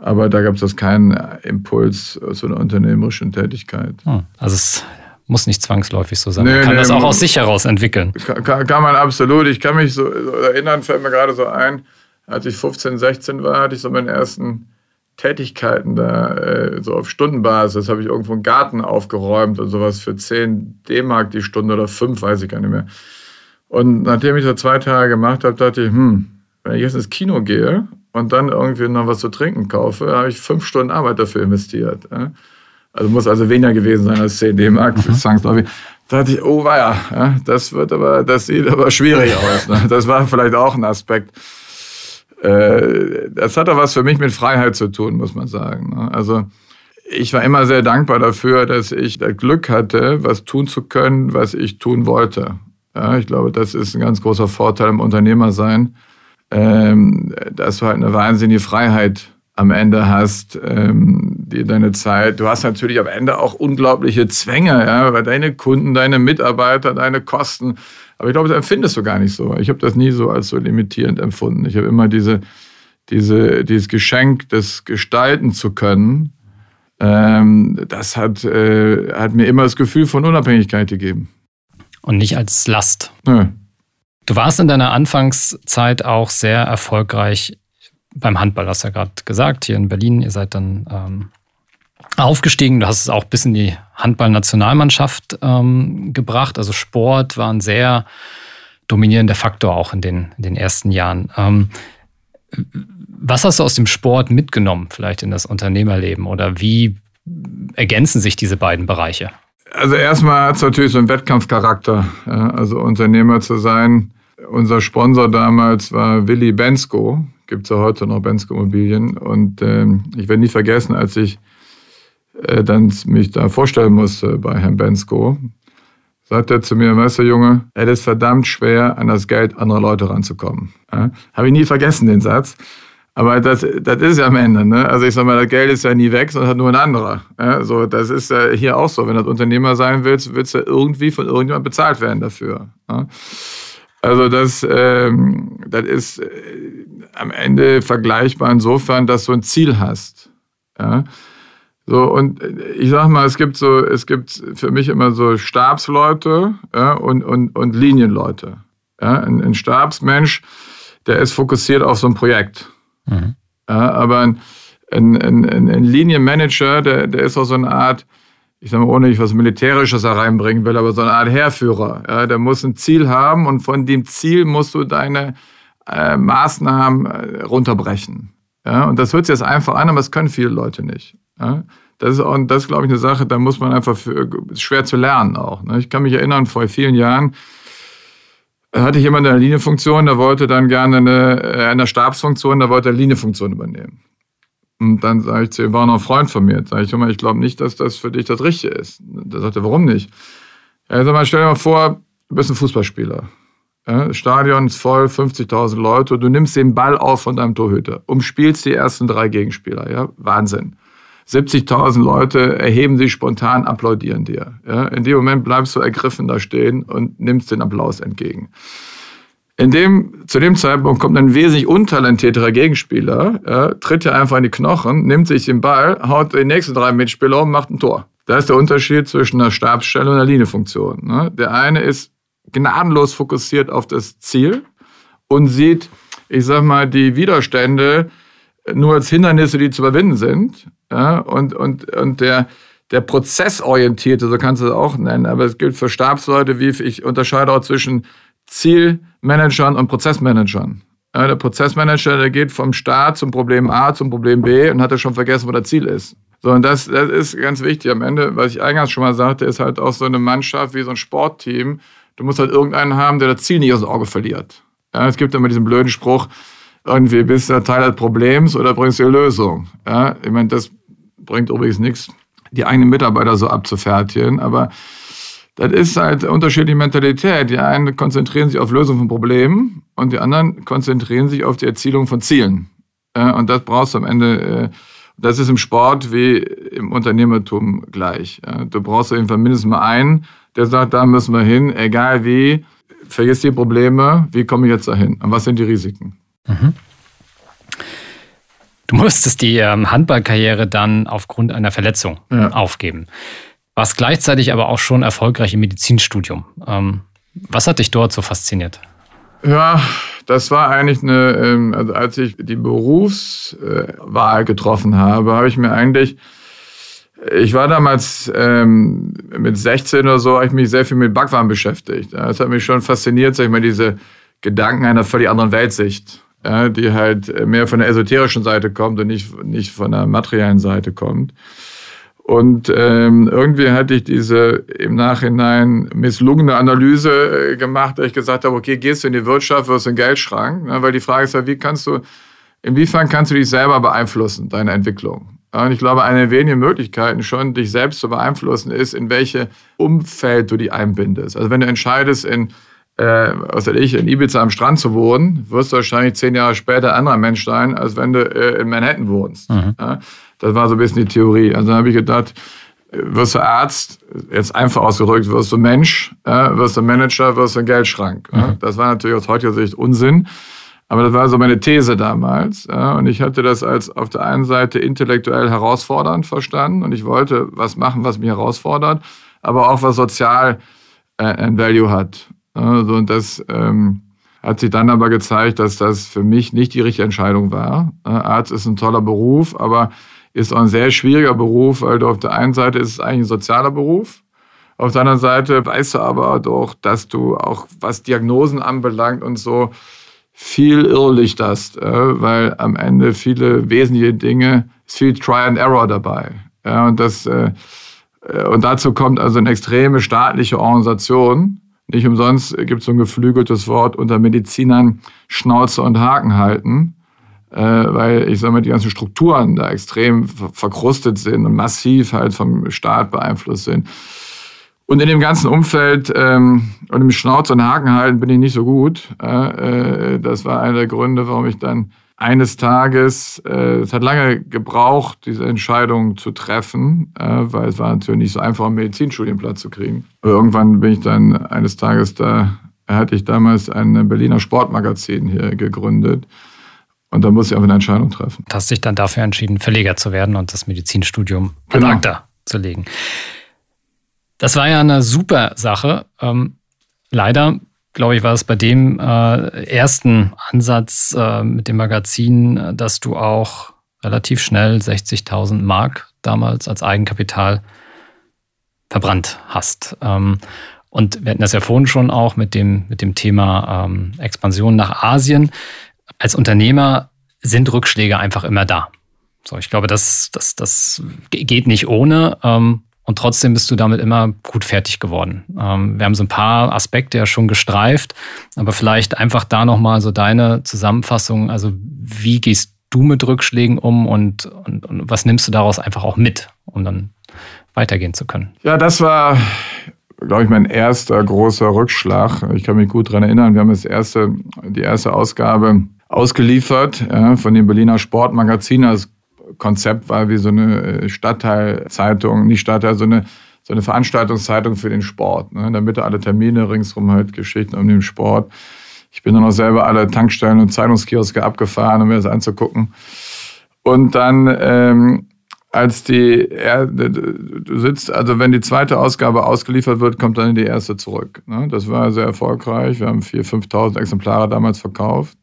Aber da gab es keinen Impuls zu einer unternehmerischen Tätigkeit. Hm. Also es muss nicht zwangsläufig so sein. Nee, man kann nee, das auch aus sich heraus entwickeln. Kann, kann, man absolut. Ich kann mich so, so erinnern, fällt mir gerade so ein, als ich 15, 16 war, hatte ich so meine ersten Tätigkeiten da, äh, so auf Stundenbasis, habe ich irgendwo einen Garten aufgeräumt und sowas für 10 D-Mark die Stunde oder 5, weiß ich gar nicht mehr. Und nachdem ich das zwei Tage gemacht habe, dachte ich, hm, wenn ich jetzt ins Kino gehe und dann irgendwie noch was zu trinken kaufe, habe ich fünf Stunden Arbeit dafür investiert. Also muss also weniger gewesen sein als 10 D-Mark, mhm. zwangsläufig. Da dachte ich, oh weia, ja, das wird aber, das sieht aber schwierig aus. Ne? Das war vielleicht auch ein Aspekt. Äh, das hat auch was für mich mit Freiheit zu tun, muss man sagen. Ne? Also ich war immer sehr dankbar dafür, dass ich das Glück hatte, was tun zu können, was ich tun wollte. Ja, ich glaube, das ist ein ganz großer Vorteil im Unternehmersein ähm, dass du halt eine wahnsinnige Freiheit am Ende hast, ähm, die deine Zeit. Du hast natürlich am Ende auch unglaubliche Zwänge, ja, weil deine Kunden, deine Mitarbeiter, deine Kosten. Aber ich glaube, das empfindest du gar nicht so. Ich habe das nie so als so limitierend empfunden. Ich habe immer diese, diese, dieses Geschenk, das gestalten zu können. Ähm, das hat, äh, hat mir immer das Gefühl von Unabhängigkeit gegeben. Und nicht als Last. Nö. Du warst in deiner Anfangszeit auch sehr erfolgreich beim Handball, hast du ja gerade gesagt, hier in Berlin. Ihr seid dann ähm, aufgestiegen. Du hast es auch bis in die Handballnationalmannschaft ähm, gebracht. Also Sport war ein sehr dominierender Faktor auch in den, in den ersten Jahren. Ähm, was hast du aus dem Sport mitgenommen, vielleicht in das Unternehmerleben? Oder wie ergänzen sich diese beiden Bereiche? Also erstmal hat es natürlich so einen Wettkampfcharakter. Ja, also Unternehmer zu sein. Unser Sponsor damals war Willy Bensko. Gibt es ja heute noch Bensko Immobilien. Und äh, ich werde nie vergessen, als ich äh, dann mich da vorstellen musste bei Herrn Bensko, sagt er zu mir, weißt du Junge, es ist verdammt schwer, an das Geld anderer Leute ranzukommen. Ja? Habe ich nie vergessen, den Satz. Aber das, das ist ja am Ende. Ne? Also ich sag mal, das Geld ist ja nie weg, sondern hat nur ein anderer. Ja? So, das ist ja hier auch so. Wenn du Unternehmer sein willst, willst du ja irgendwie von irgendjemandem bezahlt werden dafür. Ja? Also das, ähm, das ist äh, am Ende vergleichbar insofern, dass du ein Ziel hast. Ja? So, und ich sag mal, es gibt so, es gibt für mich immer so Stabsleute ja, und, und, und Linienleute. Ja? Ein, ein Stabsmensch, der ist fokussiert auf so ein Projekt. Mhm. Ja, aber ein, ein, ein, ein Linienmanager, der, der ist auch so eine Art, ich sage mal, ohne ich was Militärisches da reinbringen will, aber so eine Art Heerführer. Ja, der muss ein Ziel haben und von dem Ziel musst du deine äh, Maßnahmen äh, runterbrechen. Ja, und das hört sich jetzt einfach an, aber das können viele Leute nicht. Ja, das ist, ist, glaube ich, eine Sache, da muss man einfach für, schwer zu lernen auch. Ne? Ich kann mich erinnern, vor vielen Jahren hatte ich jemand eine Linienfunktion, der wollte dann gerne eine, äh, eine Stabsfunktion, der wollte eine Linienfunktion übernehmen. Und dann sage ich zu ihm, war noch ein Freund von mir. Sage ich, ich glaube nicht, dass das für dich das Richtige ist. Da sagt er, warum nicht? Er sagt mal, stell dir mal vor, du bist ein Fußballspieler. Ja, Stadion ist voll, 50.000 Leute. Du nimmst den Ball auf von deinem Torhüter, umspielst die ersten drei Gegenspieler. Ja? Wahnsinn. 70.000 Leute erheben sich spontan, applaudieren dir. Ja? In dem Moment bleibst du ergriffen da stehen und nimmst den Applaus entgegen. In dem, zu dem Zeitpunkt kommt ein wesentlich untalentierterer Gegenspieler, ja, tritt ja einfach in die Knochen, nimmt sich den Ball, haut die nächsten drei Mitspieler um, macht ein Tor. Da ist der Unterschied zwischen einer Stabsstelle und einer Liniefunktion. Ne? Der eine ist gnadenlos fokussiert auf das Ziel und sieht, ich sag mal, die Widerstände nur als Hindernisse, die zu überwinden sind. Ja? Und, und, und der, der Prozessorientierte, so kannst du es auch nennen, aber es gilt für Stabsleute, wie ich unterscheide auch zwischen Zielmanagern und Prozessmanagern. Ja, der Prozessmanager, der geht vom Start zum Problem A zum Problem B und hat ja schon vergessen, wo das Ziel ist. So, und das, das ist ganz wichtig. Am Ende, was ich eingangs schon mal sagte, ist halt auch so eine Mannschaft wie so ein Sportteam. Du musst halt irgendeinen haben, der das Ziel nicht aus dem Auge verliert. Ja, es gibt immer diesen blöden Spruch, irgendwie bist du Teil des Problems oder bringst du die Lösung. Ja, ich meine, das bringt übrigens nichts, die eigenen Mitarbeiter so abzufertigen, aber das ist halt unterschiedliche Mentalität. Die einen konzentrieren sich auf Lösung von Problemen und die anderen konzentrieren sich auf die Erzielung von Zielen. Und das brauchst du am Ende, äh, das ist im Sport wie im Unternehmertum gleich. Du brauchst auf jeden Fall mindestens mal einen, der sagt, da müssen wir hin, egal wie, vergiss die Probleme, wie komme ich jetzt dahin und was sind die Risiken. Mhm. Du musstest die ähm, Handballkarriere dann aufgrund einer Verletzung ja. aufgeben warst gleichzeitig aber auch schon erfolgreich im Medizinstudium. Ähm, was hat dich dort so fasziniert? Ja, das war eigentlich eine, ähm, also als ich die Berufswahl getroffen habe, habe ich mir eigentlich, ich war damals ähm, mit 16 oder so, habe ich mich sehr viel mit Backwaren beschäftigt. Das hat mich schon fasziniert, sag ich mal, diese Gedanken einer völlig anderen Weltsicht, ja, die halt mehr von der esoterischen Seite kommt und nicht, nicht von der materiellen Seite kommt. Und ähm, irgendwie hatte ich diese im Nachhinein misslungene Analyse äh, gemacht, da ich gesagt habe, okay, gehst du in die Wirtschaft, wirst du einen Geldschrank. Ne? Weil die Frage ist ja, wie kannst du, inwiefern kannst du dich selber beeinflussen, deine Entwicklung? Und ich glaube, eine der wenigen Möglichkeiten schon, dich selbst zu beeinflussen, ist, in welche Umfeld du dich einbindest. Also wenn du entscheidest, in, äh, was weiß ich, in Ibiza am Strand zu wohnen, wirst du wahrscheinlich zehn Jahre später ein anderer Mensch sein, als wenn du äh, in Manhattan wohnst. Mhm. Ja? Das war so ein bisschen die Theorie. Also dann habe ich gedacht, wirst du Arzt, jetzt einfach ausgedrückt, wirst du Mensch, wirst du Manager, wirst du ein Geldschrank. Mhm. Das war natürlich aus heutiger Sicht Unsinn. Aber das war so meine These damals. Und ich hatte das als auf der einen Seite intellektuell herausfordernd verstanden und ich wollte was machen, was mich herausfordert, aber auch was sozial äh, ein Value hat. Und das ähm, hat sich dann aber gezeigt, dass das für mich nicht die richtige Entscheidung war. Arzt ist ein toller Beruf, aber ist auch ein sehr schwieriger Beruf, weil du auf der einen Seite ist es eigentlich ein sozialer Beruf. Auf der anderen Seite weißt du aber doch, dass du auch was Diagnosen anbelangt und so viel Irrlicht hast, weil am Ende viele wesentliche Dinge, ist viel Try and Error dabei. Ja, und, das, äh, und dazu kommt also eine extreme staatliche Organisation. Nicht umsonst gibt es so ein geflügeltes Wort unter Medizinern Schnauze und Haken halten äh, weil ich sage mal, die ganzen Strukturen da extrem verkrustet sind und massiv halt vom Staat beeinflusst sind. Und in dem ganzen Umfeld ähm, und im Schnauz und Haken halten bin ich nicht so gut. Äh, das war einer der Gründe, warum ich dann eines Tages, äh, es hat lange gebraucht, diese Entscheidung zu treffen, äh, weil es war natürlich nicht so einfach, einen Medizinstudienplatz zu kriegen. Aber irgendwann bin ich dann eines Tages da, hatte ich damals ein Berliner Sportmagazin hier gegründet und da muss ich einfach eine Entscheidung treffen. Du hast dich dann dafür entschieden, Verleger zu werden und das Medizinstudium ad genau. acta zu legen. Das war ja eine super Sache. Ähm, leider, glaube ich, war es bei dem äh, ersten Ansatz äh, mit dem Magazin, äh, dass du auch relativ schnell 60.000 Mark damals als Eigenkapital verbrannt hast. Ähm, und wir hatten das ja vorhin schon auch mit dem, mit dem Thema ähm, Expansion nach Asien als Unternehmer sind Rückschläge einfach immer da. So, ich glaube, das, das, das geht nicht ohne. Ähm, und trotzdem bist du damit immer gut fertig geworden. Ähm, wir haben so ein paar Aspekte ja schon gestreift, aber vielleicht einfach da nochmal so deine Zusammenfassung. Also, wie gehst du mit Rückschlägen um und, und, und was nimmst du daraus einfach auch mit, um dann weitergehen zu können? Ja, das war, glaube ich, mein erster großer Rückschlag. Ich kann mich gut daran erinnern, wir haben das erste, die erste Ausgabe ausgeliefert ja, von dem Berliner Sportmagazin. Das Konzept war wie so eine äh, Stadtteilzeitung, nicht Stadtteil, so eine, so eine Veranstaltungszeitung für den Sport. Ne? Da bitte alle Termine ringsrum halt Geschichten um den Sport. Ich bin dann auch selber alle Tankstellen und Zeitungskioske abgefahren, um mir das anzugucken. Und dann, ähm, als die, er, du sitzt, also wenn die zweite Ausgabe ausgeliefert wird, kommt dann die erste zurück. Ne? Das war sehr erfolgreich. Wir haben 4.000, 5.000 Exemplare damals verkauft.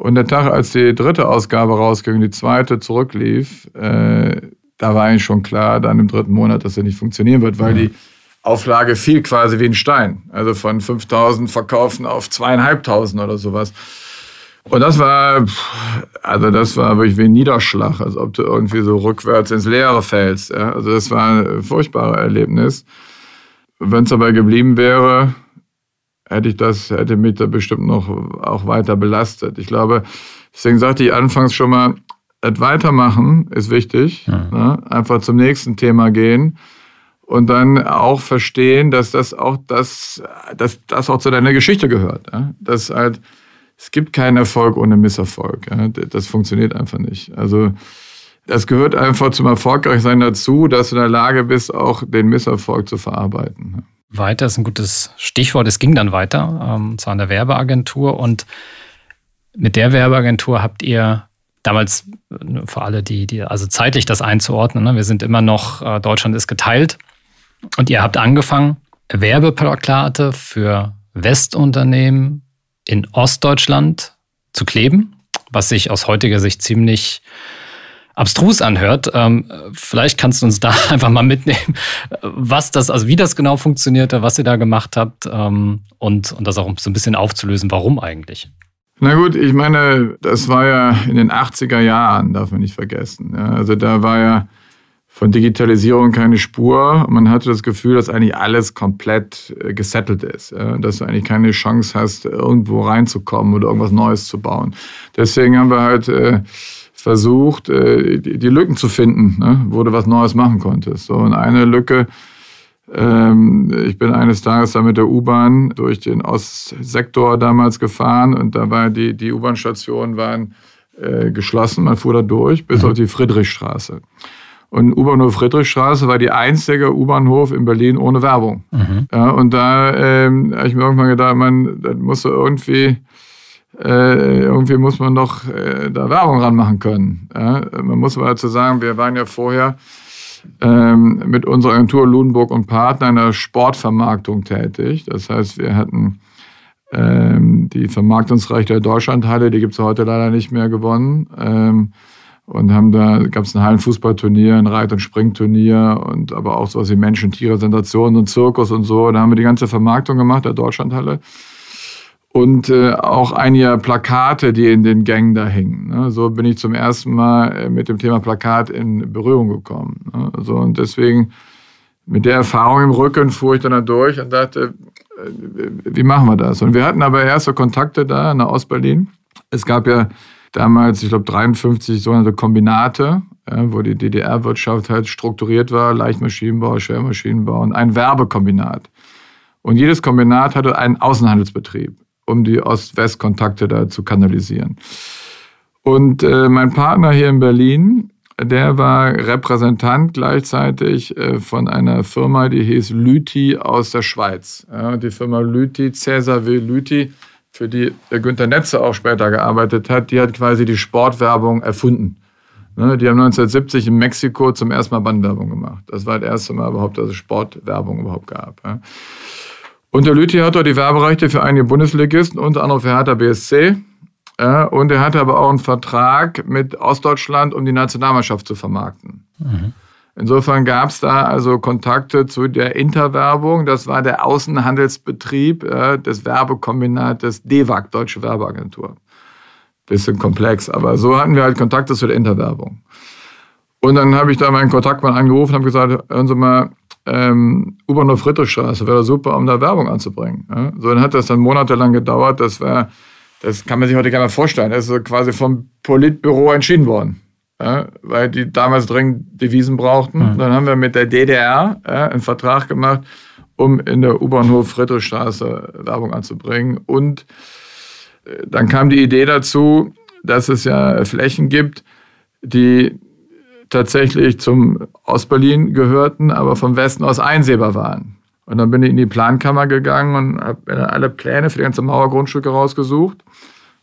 Und der Tag, als die dritte Ausgabe rausging und die zweite zurücklief, äh, da war eigentlich schon klar, dann im dritten Monat, dass er nicht funktionieren wird, weil die Auflage fiel quasi wie ein Stein. Also von 5000 verkaufen auf zweieinhalbtausend oder sowas. Und das war, also das war wirklich wie ein Niederschlag, als ob du irgendwie so rückwärts ins Leere fällst. Ja? Also das war ein furchtbares Erlebnis. Wenn es dabei geblieben wäre, hätte ich das, hätte mich da bestimmt noch auch weiter belastet. Ich glaube, deswegen sagte ich anfangs schon mal, das Weitermachen ist wichtig. Ja. Ne? Einfach zum nächsten Thema gehen und dann auch verstehen, dass das auch das, dass das auch zu deiner Geschichte gehört. Ja? Dass halt, es gibt keinen Erfolg ohne Misserfolg. Ja? Das funktioniert einfach nicht. Also das gehört einfach zum Erfolgreichsein dazu, dass du in der Lage bist, auch den Misserfolg zu verarbeiten. Weiter ist ein gutes Stichwort. Es ging dann weiter, ähm, zwar an der Werbeagentur. Und mit der Werbeagentur habt ihr damals, äh, für alle, die, die also zeitlich das einzuordnen, ne, wir sind immer noch, äh, Deutschland ist geteilt. Und ihr habt angefangen, Werbeplakate für Westunternehmen in Ostdeutschland zu kleben, was sich aus heutiger Sicht ziemlich abstrus anhört. Ähm, vielleicht kannst du uns da einfach mal mitnehmen, was das, also wie das genau funktionierte, was ihr da gemacht habt ähm, und, und das auch so ein bisschen aufzulösen, warum eigentlich. Na gut, ich meine, das war ja in den 80er Jahren, darf man nicht vergessen. Ja, also da war ja von Digitalisierung keine Spur. Man hatte das Gefühl, dass eigentlich alles komplett äh, gesettelt ist. Dass du eigentlich keine Chance hast, irgendwo reinzukommen oder irgendwas Neues zu bauen. Deswegen haben wir halt äh, versucht, äh, die Lücken zu finden, ne? wo du was Neues machen konntest. So, und eine Lücke, ähm, ich bin eines Tages da mit der U-Bahn durch den Ostsektor damals gefahren und da war die, die U-Bahn-Stationen waren äh, geschlossen, man fuhr da durch bis mhm. auf die Friedrichstraße. Und U-Bahnhof Friedrichstraße war die einzige U-Bahnhof in Berlin ohne Werbung. Mhm. Ja, und da ähm, habe ich mir irgendwann gedacht, man, das musst du irgendwie äh, irgendwie muss man doch äh, da Werbung ranmachen können. Ja? Man muss aber dazu sagen, wir waren ja vorher ähm, mit unserer Agentur Ludenburg und Partner in der Sportvermarktung tätig. Das heißt, wir hatten ähm, die Vermarktungsrechte der Deutschlandhalle, die gibt es heute leider nicht mehr gewonnen. Ähm, und haben da gab es ein Hallenfußballturnier, ein Reit- und Springturnier und aber auch sowas wie Menschen, Tiere, Sensationen und Zirkus und so. Da haben wir die ganze Vermarktung gemacht der Deutschlandhalle und äh, auch einige Plakate, die in den Gängen da hingen. Ne? So bin ich zum ersten Mal äh, mit dem Thema Plakat in Berührung gekommen. Ne? So, und deswegen mit der Erfahrung im Rücken fuhr ich dann da durch und dachte, äh, wie machen wir das? Und wir hatten aber erste Kontakte da nach Ostberlin. Es gab ja damals, ich glaube, 53 sogenannte Kombinate, wo die DDR-Wirtschaft halt strukturiert war, Leichtmaschinenbau, Schwermaschinenbau und ein Werbekombinat. Und jedes Kombinat hatte einen Außenhandelsbetrieb um die Ost-West-Kontakte da zu kanalisieren. Und äh, mein Partner hier in Berlin, der war Repräsentant gleichzeitig äh, von einer Firma, die hieß Lüthi aus der Schweiz. Ja, die Firma Lüthi, Cäsar W. Lüthi, für die Günter Netze auch später gearbeitet hat, die hat quasi die Sportwerbung erfunden. Ne, die haben 1970 in Mexiko zum ersten Mal Bandwerbung gemacht. Das war das erste Mal überhaupt, dass es Sportwerbung überhaupt gab. Ja. Und der Lüthi hat dort die Werberechte für einige Bundesligisten, unter anderem für Hertha BSC. Ja, und er hatte aber auch einen Vertrag mit Ostdeutschland, um die Nationalmannschaft zu vermarkten. Mhm. Insofern gab es da also Kontakte zu der Interwerbung. Das war der Außenhandelsbetrieb äh, des Werbekombinates DEWAG, Deutsche Werbeagentur. Bisschen komplex, aber so hatten wir halt Kontakte zu der Interwerbung. Und dann habe ich da meinen Kontaktmann angerufen und habe gesagt, hören Sie mal, ähm, U-Bahnhof Friedrichstraße wäre super, um da Werbung anzubringen. Ja? So, dann hat das dann monatelang gedauert. Das war, das kann man sich heute gar nicht vorstellen. Das ist quasi vom Politbüro entschieden worden. Ja, weil die damals dringend Devisen brauchten. Mhm. Dann haben wir mit der DDR ja, einen Vertrag gemacht, um in der U-Bahnhof Friedrichstraße Werbung anzubringen. Und äh, dann kam die Idee dazu, dass es ja Flächen gibt, die tatsächlich zum Ostberlin gehörten, aber vom Westen aus einsehbar waren. Und dann bin ich in die Plankammer gegangen und habe alle Pläne für die ganze Mauergrundstücke rausgesucht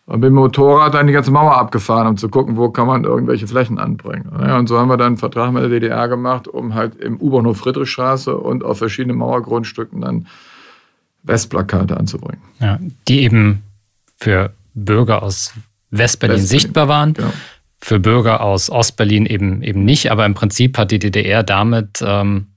und bin mit dem Motorrad dann die ganze Mauer abgefahren, um zu gucken, wo kann man irgendwelche Flächen anbringen. und so haben wir dann einen Vertrag mit der DDR gemacht, um halt im U-Bahnhof Friedrichstraße und auf verschiedenen Mauergrundstücken dann Westplakate anzubringen. Ja, die eben für Bürger aus Westberlin West sichtbar waren. Genau. Für Bürger aus Ostberlin eben, eben nicht, aber im Prinzip hat die DDR damit ähm,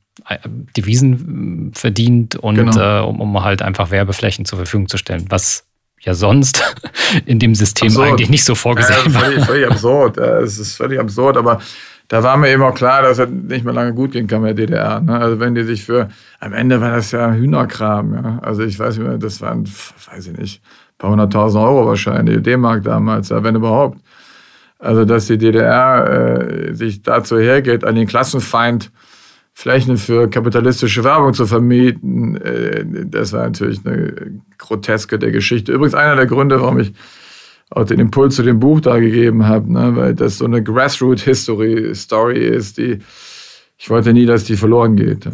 Devisen verdient und genau. äh, um, um halt einfach Werbeflächen zur Verfügung zu stellen, was ja sonst in dem System absurd. eigentlich nicht so vorgesehen ja, völlig, völlig absurd. Es ist völlig absurd, aber da war mir eben auch klar, dass es nicht mehr lange gut gehen kann mit der DDR. Ne? Also wenn die sich für, am Ende war das ja Hühnerkram. Ja? Also ich weiß nicht mehr, das waren, weiß ich nicht, ein paar hunderttausend Euro wahrscheinlich, D-Mark damals, ja, wenn überhaupt. Also dass die DDR äh, sich dazu hergeht, an den Klassenfeind Flächen für kapitalistische Werbung zu vermieten, äh, das war natürlich eine Groteske der Geschichte. Übrigens einer der Gründe, warum ich auch den Impuls zu dem Buch da gegeben habe, ne, weil das so eine Grassroot-History-Story ist, die ich wollte nie, dass die verloren geht.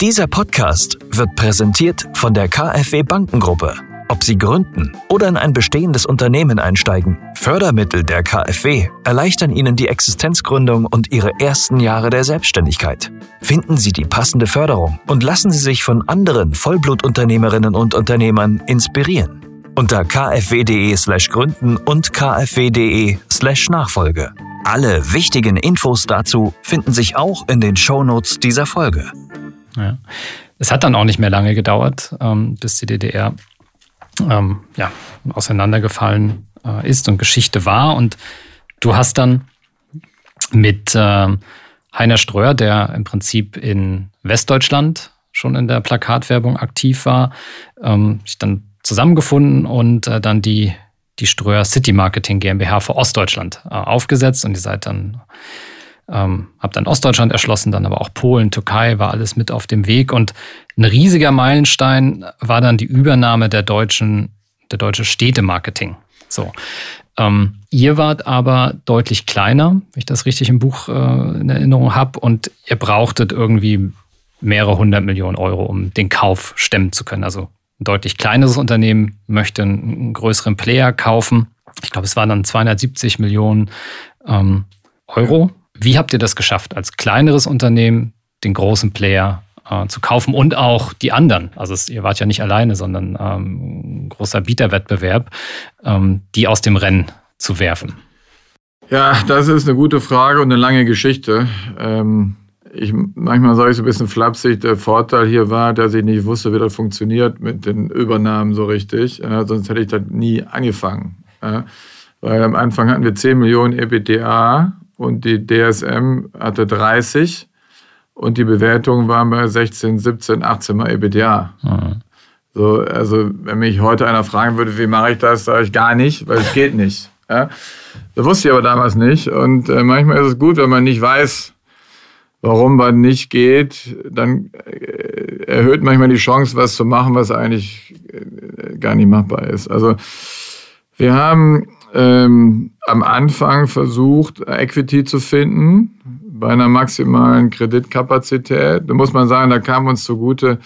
Dieser Podcast wird präsentiert von der KfW Bankengruppe. Ob Sie gründen oder in ein bestehendes Unternehmen einsteigen, Fördermittel der KfW erleichtern Ihnen die Existenzgründung und Ihre ersten Jahre der Selbstständigkeit. Finden Sie die passende Förderung und lassen Sie sich von anderen Vollblutunternehmerinnen und Unternehmern inspirieren. Unter kfw.de/slash gründen und kfw.de/slash Nachfolge. Alle wichtigen Infos dazu finden sich auch in den Shownotes dieser Folge. Ja. Es hat dann auch nicht mehr lange gedauert, ähm, bis die DDR ähm, ja, auseinandergefallen äh, ist und Geschichte war. Und du hast dann mit äh, Heiner Streuer, der im Prinzip in Westdeutschland schon in der Plakatwerbung aktiv war, ähm, sich dann zusammengefunden und äh, dann die, die Streuer City Marketing GmbH für Ostdeutschland äh, aufgesetzt. Und ihr seid dann ähm, habe dann Ostdeutschland erschlossen, dann aber auch Polen, Türkei war alles mit auf dem Weg. Und ein riesiger Meilenstein war dann die Übernahme der deutschen, der deutsche Städtemarketing. So. Ähm, ihr wart aber deutlich kleiner, wenn ich das richtig im Buch äh, in Erinnerung habe, und ihr brauchtet irgendwie mehrere hundert Millionen Euro, um den Kauf stemmen zu können. Also ein deutlich kleineres Unternehmen möchte einen größeren Player kaufen. Ich glaube, es waren dann 270 Millionen ähm, Euro. Wie habt ihr das geschafft, als kleineres Unternehmen den großen Player äh, zu kaufen und auch die anderen? Also es, ihr wart ja nicht alleine, sondern ähm, großer Bieterwettbewerb, ähm, die aus dem Rennen zu werfen. Ja, das ist eine gute Frage und eine lange Geschichte. Ähm, ich, manchmal sage ich so ein bisschen flapsig, der Vorteil hier war, dass ich nicht wusste, wie das funktioniert mit den Übernahmen so richtig. Ja, sonst hätte ich das nie angefangen. Ja, weil am Anfang hatten wir 10 Millionen EBITDA und die DSM hatte 30 und die Bewertungen waren bei 16, 17, 18 Mal EBITDA. Mhm. So, also wenn mich heute einer fragen würde, wie mache ich das, sage ich gar nicht, weil es geht nicht. Ja? Das wusste ich aber damals nicht und äh, manchmal ist es gut, wenn man nicht weiß, warum man nicht geht, dann äh, erhöht manchmal die Chance, was zu machen, was eigentlich äh, gar nicht machbar ist. Also wir haben ähm, am Anfang versucht, Equity zu finden bei einer maximalen Kreditkapazität. Da muss man sagen, da kam uns zugute,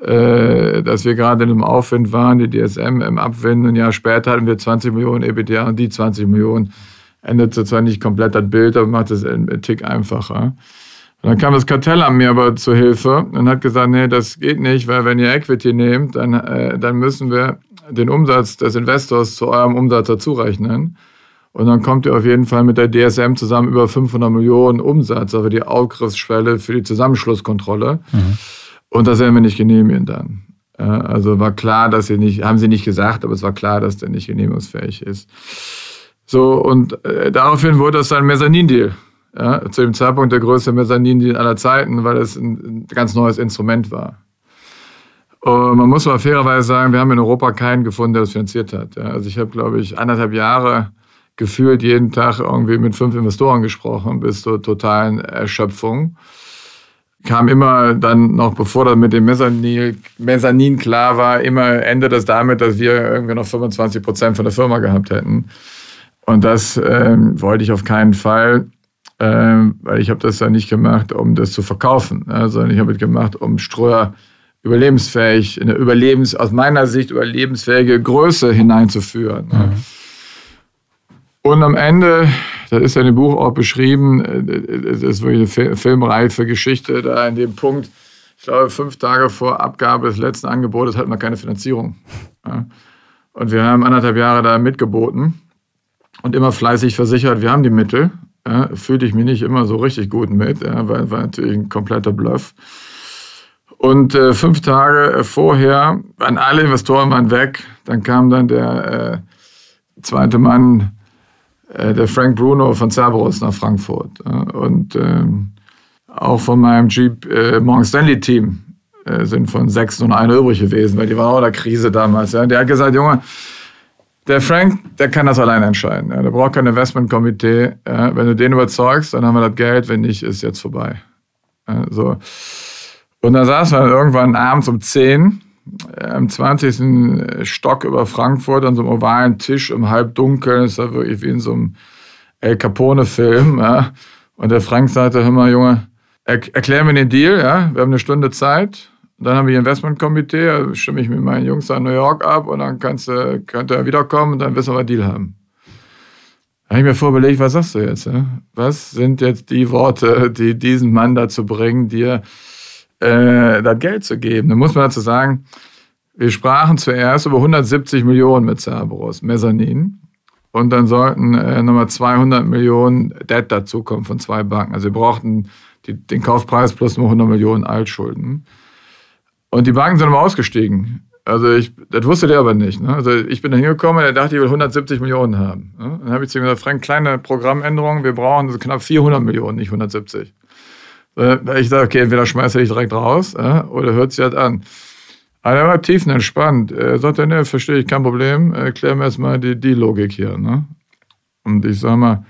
äh, dass wir gerade in einem Aufwind waren, die DSM im Abwind. Ein Jahr später hatten wir 20 Millionen EBITDA und die 20 Millionen änderte zwar nicht komplett das Bild, aber macht es einen Tick einfacher. Und dann kam das Kartellamt mir aber zu Hilfe und hat gesagt, nee, das geht nicht, weil wenn ihr Equity nehmt, dann, äh, dann müssen wir den Umsatz des Investors zu eurem Umsatz dazurechnen. Und dann kommt ihr auf jeden Fall mit der DSM zusammen über 500 Millionen Umsatz, aber die Aufgriffsschwelle für die Zusammenschlusskontrolle. Mhm. Und das werden wir nicht genehmigen dann. Also war klar, dass sie nicht, haben sie nicht gesagt, aber es war klar, dass der nicht genehmigungsfähig ist. So, und äh, daraufhin wurde das ein Mezzanin-Deal. Ja, zu dem Zeitpunkt der größte Mezzanin-Deal aller Zeiten, weil es ein, ganz neues Instrument war. Und man muss aber fairerweise sagen, wir haben in Europa keinen gefunden, der das finanziert hat. Ja, also ich habe, glaube ich, anderthalb Jahre gefühlt jeden Tag irgendwie mit fünf Investoren gesprochen, bis zur totalen Erschöpfung. Kam immer dann noch, bevor das mit dem Mezzanin, Mezzanin klar war, immer endet das damit, dass wir irgendwie noch 25 Prozent von der Firma gehabt hätten. Und das ähm, wollte ich auf keinen Fall, weil ich habe das ja nicht gemacht, um das zu verkaufen, ja, sondern ich habe es gemacht, um Ströer überlebensfähig, in eine Überlebens, aus meiner Sicht überlebensfähige Größe hineinzuführen. Mhm. Und am Ende, das ist ja in dem Buch auch beschrieben, das ist wirklich eine filmreife Geschichte, da in dem Punkt, ich glaube, fünf Tage vor Abgabe des letzten Angebotes hatten wir keine Finanzierung. Und wir haben anderthalb Jahre da mitgeboten und immer fleißig versichert, wir haben die Mittel. Fühlte ich mich nicht immer so richtig gut mit, weil war natürlich ein kompletter Bluff. Und äh, fünf Tage vorher waren alle Investoren waren weg. Dann kam dann der äh, zweite Mann, äh, der Frank Bruno von Cerberus nach Frankfurt. und ähm, auch von meinem Jeep äh, Morgan Stanley Team äh, sind von sechs nur einer übrig gewesen, weil die waren auch in der Krise damals. Ja. Der hat gesagt, Junge, der Frank, der kann das alleine entscheiden. Ja. Der braucht kein Investmentkomitee. Ja. Wenn du den überzeugst, dann haben wir das Geld. Wenn nicht, ist jetzt vorbei. Ja, so. Und dann saßen wir irgendwann abends um 10 am 20. Stock über Frankfurt an so einem ovalen Tisch im Halbdunkeln. Das war wirklich wie in so einem El Capone-Film. Ja. Und der Frank sagte, hör mal, Junge, er, erklär mir den Deal. Ja. Wir haben eine Stunde Zeit. Dann haben wir Investmentkomitee, da stimme ich mit meinen Jungs an New York ab und dann kannst du, könnt er wiederkommen und dann wissen wir, Deal haben. Da habe ich mir vorbelegt, was sagst du jetzt? Ja? Was sind jetzt die Worte, die diesen Mann dazu bringen, dir äh, das Geld zu geben. Da muss man dazu sagen, wir sprachen zuerst über 170 Millionen mit Cerberus, Mezzanin. Und dann sollten äh, nochmal 200 Millionen Debt dazukommen von zwei Banken. Also wir brauchten die, den Kaufpreis plus nur 100 Millionen Altschulden. Und die Banken sind immer ausgestiegen. Also ich, das wusste der aber nicht. Ne? Also ich bin da hingekommen, er dachte, ich will 170 Millionen haben. Ne? Dann habe ich zu ihm gesagt, Frank, kleine Programmänderung, wir brauchen so knapp 400 Millionen, nicht 170. Äh, ich sage, okay, entweder schmeiße ich direkt raus äh, oder hört sich halt an. Aber er war tiefenentspannt. Er sagte, ne, verstehe ich, kein Problem. Erklär mir erstmal die, die Logik hier. Ne? Und ich sage mal,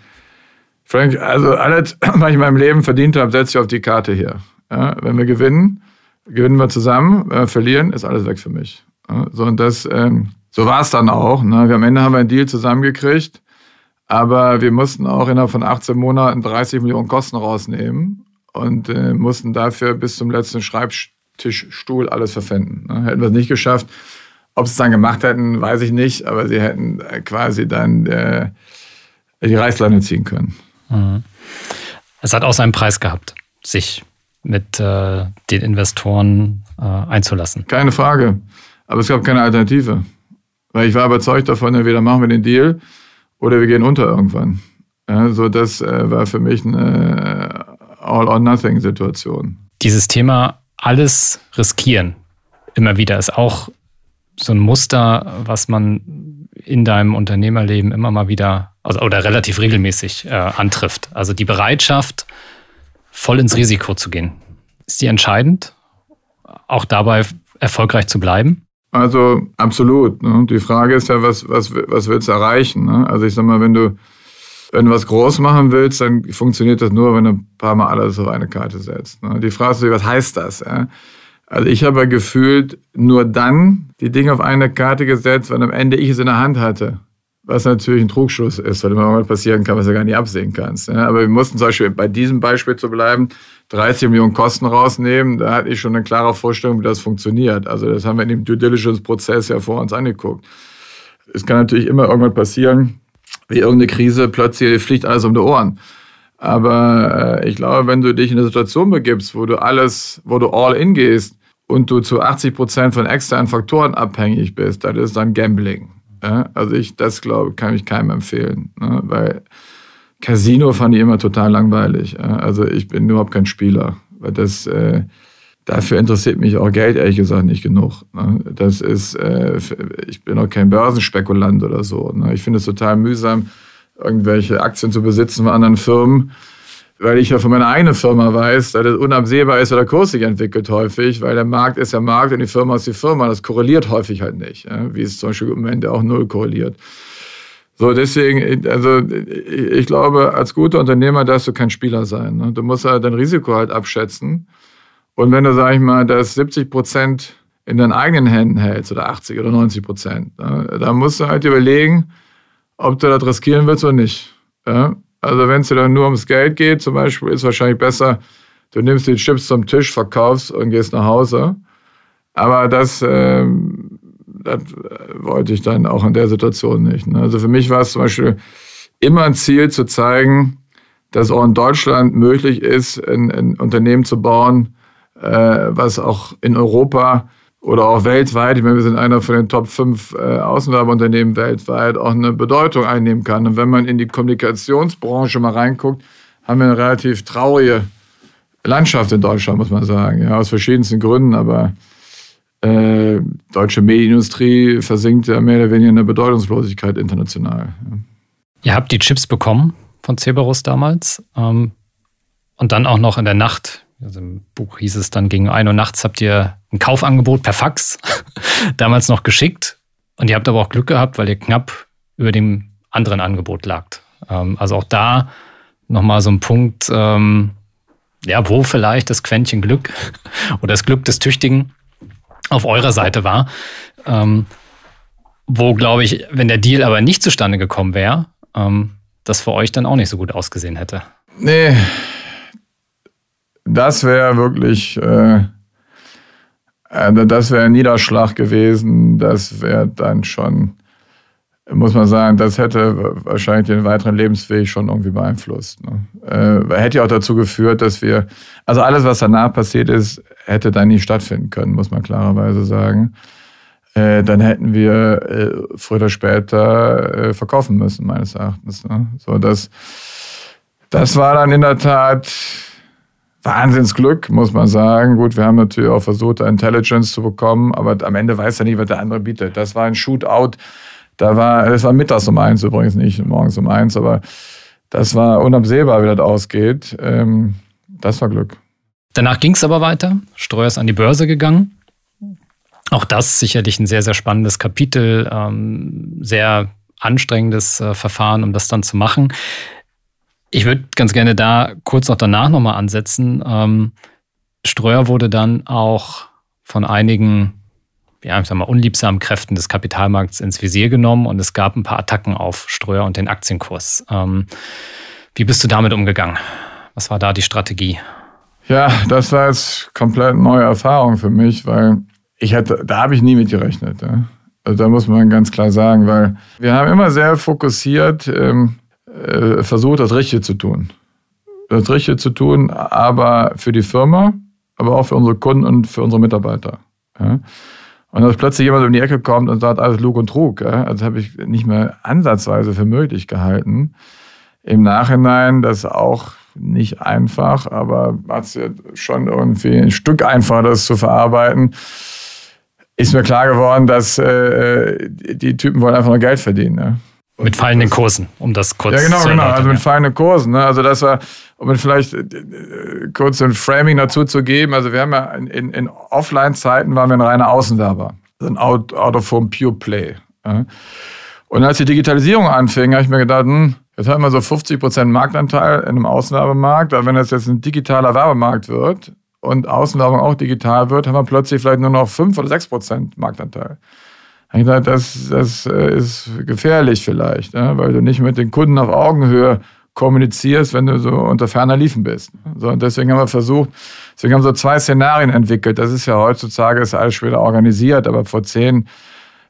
Frank, also alles, was ich in meinem Leben verdient habe, setze ich auf die Karte hier. Ja? Wenn wir gewinnen, gewinnen wir zusammen. Wir verlieren, ist alles weg für mich. So, und das, ähm, so war es dann auch. Ne? Wir, am Ende haben wir einen Deal zusammengekriegt. Aber wir mussten auch innerhalb von 18 Monaten 30 Millionen Kosten rausnehmen und äh, mussten dafür bis zum letzten Schreibtischstuhl alles verpfänden. Ne? Hätten wir es nicht geschafft. Ob sie es dann gemacht hätten, weiß ich nicht, aber sie hätten äh, quasi dann äh, die Reißleine ziehen können. Mhm. Es hat auch seinen Preis gehabt, sich mit äh, den Investoren äh, einzulassen. Keine Frage. Aber es gab keine Alternative. Weil ich war überzeugt davon, entweder machen wir den Deal oder wir gehen unter irgendwann. Ja, so das äh, war für mich eine All-or-Nothing-Situation. Dieses Thema alles riskieren, immer wieder, ist auch so ein Muster, was man in deinem Unternehmerleben immer mal wieder also, oder relativ regelmäßig äh, antrifft. Also die Bereitschaft, voll ins Risiko zu gehen. Ist die entscheidend, auch dabei erfolgreich zu bleiben? Also absolut. Ne? Die Frage ist ja, was, was, was willst du erreichen? Ne? Also ich sag mal, wenn du wenn du was groß machen willst, dann funktioniert das nur, wenn du ein paar Mal alles auf eine Karte setzt. Ne? Die Frage ist, was heißt das? Also ich habe gefühlt nur dann die Dinge auf eine Karte gesetzt, wenn am Ende ich es in der Hand hatte. Was natürlich ein Trugschluss ist, weil immer mal passieren kann, was du gar nicht absehen kannst. Aber wir mussten zum Beispiel bei diesem Beispiel zu bleiben, 30 Millionen Kosten rausnehmen. Da hatte ich schon eine klare Vorstellung, wie das funktioniert. Also das haben wir in dem Due Diligence-Prozess ja vor uns angeguckt. Es kann natürlich immer irgendwann passieren, wie irgendeine Krise, plötzlich fliegt alles um die Ohren. Aber äh, ich glaube, wenn du dich in eine Situation begibst, wo du alles, wo du all in gehst und du zu 80 Prozent von externen Faktoren abhängig bist, das ist dann Gambling. Ja? Also ich, das glaube kann ich keinem empfehlen, ne? weil Casino fand ich immer total langweilig. Ja? Also ich bin überhaupt kein Spieler, weil das äh, Dafür interessiert mich auch Geld ehrlich gesagt nicht genug. Ne? Das ist, äh, ich bin auch kein Börsenspekulant oder so. Ne? Ich finde es total mühsam, irgendwelche Aktien zu besitzen von anderen Firmen, weil ich ja von meiner eigenen Firma weiß, dass es unabsehbar ist, weil der Kurs sich entwickelt häufig, weil der Markt ist der Markt und die Firma ist die Firma. Das korreliert häufig halt nicht, wie es zum Beispiel im Moment auch null korreliert. So, deswegen, also ich glaube, als guter Unternehmer darfst du kein Spieler sein. Ne? Du musst halt dein Risiko halt abschätzen. Und wenn du, sag ich mal, das 70 Prozent in deinen eigenen Händen hältst oder 80 oder 90 Prozent, ne? dann musst du halt überlegen, ob du das riskieren willst oder nicht. Ja? Also wenn es dir dann nur ums Geld geht, zum Beispiel, ist wahrscheinlich besser, du nimmst die Chips zum Tisch, verkaufst und gehst nach Hause. Aber das, ähm, das wollte ich dann auch in der Situation nicht. Ne? Also für mich war es zum Beispiel immer ein Ziel zu zeigen, dass auch in Deutschland möglich ist, ein, ein Unternehmen zu bauen, äh, was auch in Europa oder auch weltweit, ich meine, wir sind einer von den Top 5 äh, Außenwerbeunternehmen weltweit, auch eine Bedeutung einnehmen kann. Und wenn man in die Kommunikationsbranche mal reinguckt, haben wir eine relativ traurige Landschaft in Deutschland, muss man sagen. Ja, aus verschiedensten Gründen, aber äh, deutsche Medienindustrie versinkt ja mehr oder weniger in der Bedeutungslosigkeit international. Ja. Ihr habt die Chips bekommen von Cerberus damals ähm, und dann auch noch in der Nacht, also im Buch hieß es dann gegen 1 Uhr nachts, habt ihr ein Kaufangebot per Fax damals noch geschickt und ihr habt aber auch Glück gehabt, weil ihr knapp über dem anderen Angebot lagt. Ähm, also auch da nochmal so ein Punkt, ähm, ja, wo vielleicht das Quäntchen Glück oder das Glück des Tüchtigen auf eurer Seite war. Ähm, wo, glaube ich, wenn der Deal aber nicht zustande gekommen wäre, ähm, das für euch dann auch nicht so gut ausgesehen hätte. Nee, das wäre wirklich, äh, äh das wäre ein Niederschlag gewesen. Das wäre dann schon muss man sagen, das hätte wahrscheinlich den weiteren Lebensweg schon irgendwie beeinflusst. Ne? Äh, hätte ja auch dazu geführt, dass wir, also alles, was danach passiert ist, hätte dann nie stattfinden können, muss man klarerweise sagen. Äh, dann hätten wir äh, früher oder später äh, verkaufen müssen, meines Erachtens. Ne? So, das, das war dann in der Tat Wahnsinnsglück, muss man sagen. Gut, wir haben natürlich auch versucht, Intelligence zu bekommen, aber am Ende weiß er nicht, was der andere bietet. Das war ein Shootout da war, es war mittags um eins übrigens, nicht morgens um eins, aber das war unabsehbar, wie das ausgeht. Ähm, das war Glück. Danach ging es aber weiter. Streuer ist an die Börse gegangen. Auch das sicherlich ein sehr, sehr spannendes Kapitel, ähm, sehr anstrengendes äh, Verfahren, um das dann zu machen. Ich würde ganz gerne da kurz noch danach nochmal ansetzen. Ähm, Streuer wurde dann auch von einigen ja, ich sag mal, unliebsamen Kräften des Kapitalmarkts ins Visier genommen und es gab ein paar Attacken auf Streuer und den Aktienkurs. Ähm, wie bist du damit umgegangen? Was war da die Strategie? Ja, das war jetzt komplett neue Erfahrung für mich, weil ich hatte, da habe ich nie mit gerechnet. Ja. Also da muss man ganz klar sagen, weil wir haben immer sehr fokussiert ähm, äh, versucht, das Richtige zu tun. Das Richtige zu tun, aber für die Firma, aber auch für unsere Kunden und für unsere Mitarbeiter. Ja. Und dass plötzlich jemand um die Ecke kommt und sagt, alles Lug und Trug. Ja? Also habe ich nicht mehr ansatzweise für möglich gehalten. Im Nachhinein das auch nicht einfach, aber hat es ja schon irgendwie ein Stück einfacher, das zu verarbeiten. Ist mir klar geworden, dass äh, die Typen wollen einfach nur Geld verdienen. Ne? Mit fallenden Kursen, um das kurz zu Ja, genau, genau. Also mit fallenden Kursen. Ne? Also das war, um vielleicht äh, kurz ein Framing dazu zu geben. Also wir haben ja in, in, in Offline-Zeiten waren wir ein reiner Außenwerber. Also ein Out, Out of Home Pure Play. Ja? Und als die Digitalisierung anfing, habe ich mir gedacht, hm, jetzt haben wir so 50 Prozent Marktanteil in einem Außenwerbemarkt. Aber wenn das jetzt ein digitaler Werbemarkt wird und Außenwerbung auch digital wird, haben wir plötzlich vielleicht nur noch 5 oder 6 Prozent Marktanteil ich gesagt, das, das äh, ist gefährlich vielleicht, ne? weil du nicht mit den Kunden auf Augenhöhe kommunizierst, wenn du so unter ferner Liefen bist. So, und deswegen haben wir versucht, deswegen haben wir so zwei Szenarien entwickelt. Das ist ja heutzutage ist alles schwer organisiert, aber vor 10,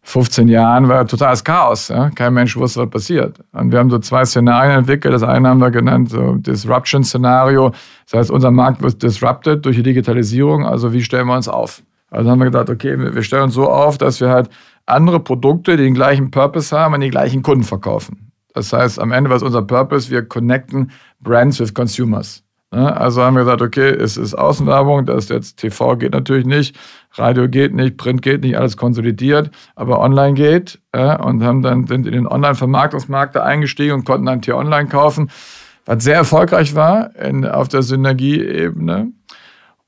15 Jahren war totales Chaos. Kein Mensch wusste, was passiert. Und wir haben so zwei Szenarien entwickelt. Das eine haben wir genannt, so Disruption-Szenario. Das heißt, unser Markt wird disrupted durch die Digitalisierung. Also wie stellen wir uns auf? Also haben wir gedacht, okay, wir stellen uns so auf, dass wir halt andere Produkte, die den gleichen Purpose haben, an die gleichen Kunden verkaufen. Das heißt, am Ende, was unser Purpose? Wir connecten Brands with Consumers. Also haben wir gesagt, okay, es ist Außenwerbung, das ist jetzt TV geht natürlich nicht, Radio geht nicht, Print geht nicht, alles konsolidiert, aber online geht und haben dann sind in den Online-Vermarktungsmarkt eingestiegen und konnten dann Tier Online kaufen, was sehr erfolgreich war in, auf der Synergieebene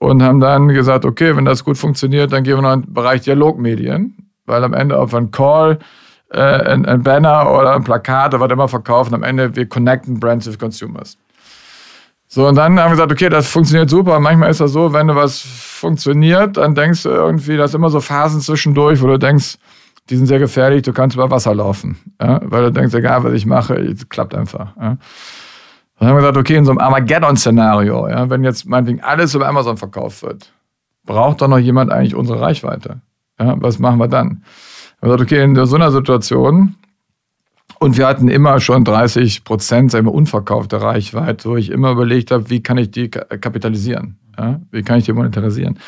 und haben dann gesagt, okay, wenn das gut funktioniert, dann gehen wir noch in den Bereich Dialogmedien weil am Ende auf einen Call äh, ein, ein, Banner oder ein Plakat oder was immer verkaufen. Am Ende, wir connecten Brands with Consumers. So, und dann haben wir gesagt, okay, das funktioniert super. Manchmal ist das so, wenn du was funktioniert, dann denkst du irgendwie, das immer so Phasen zwischendurch, wo du denkst, die sind sehr gefährlich, du kannst über Wasser laufen. Ja? Weil du denkst, egal was ich mache, es klappt einfach. Ja? Dann haben wir gesagt, okay, in so einem Armageddon-Szenario, ja, wenn jetzt meinetwegen alles über Amazon verkauft wird, braucht doch noch jemand eigentlich unsere Reichweite? Ja, was machen wir dann? Wir haben gesagt, okay, in so einer Situation, und wir hatten immer schon 30 Prozent sagen wir, unverkaufte Reichweite, wo ich immer überlegt habe, wie kann ich die kapitalisieren? Ja? Wie kann ich die monetarisieren?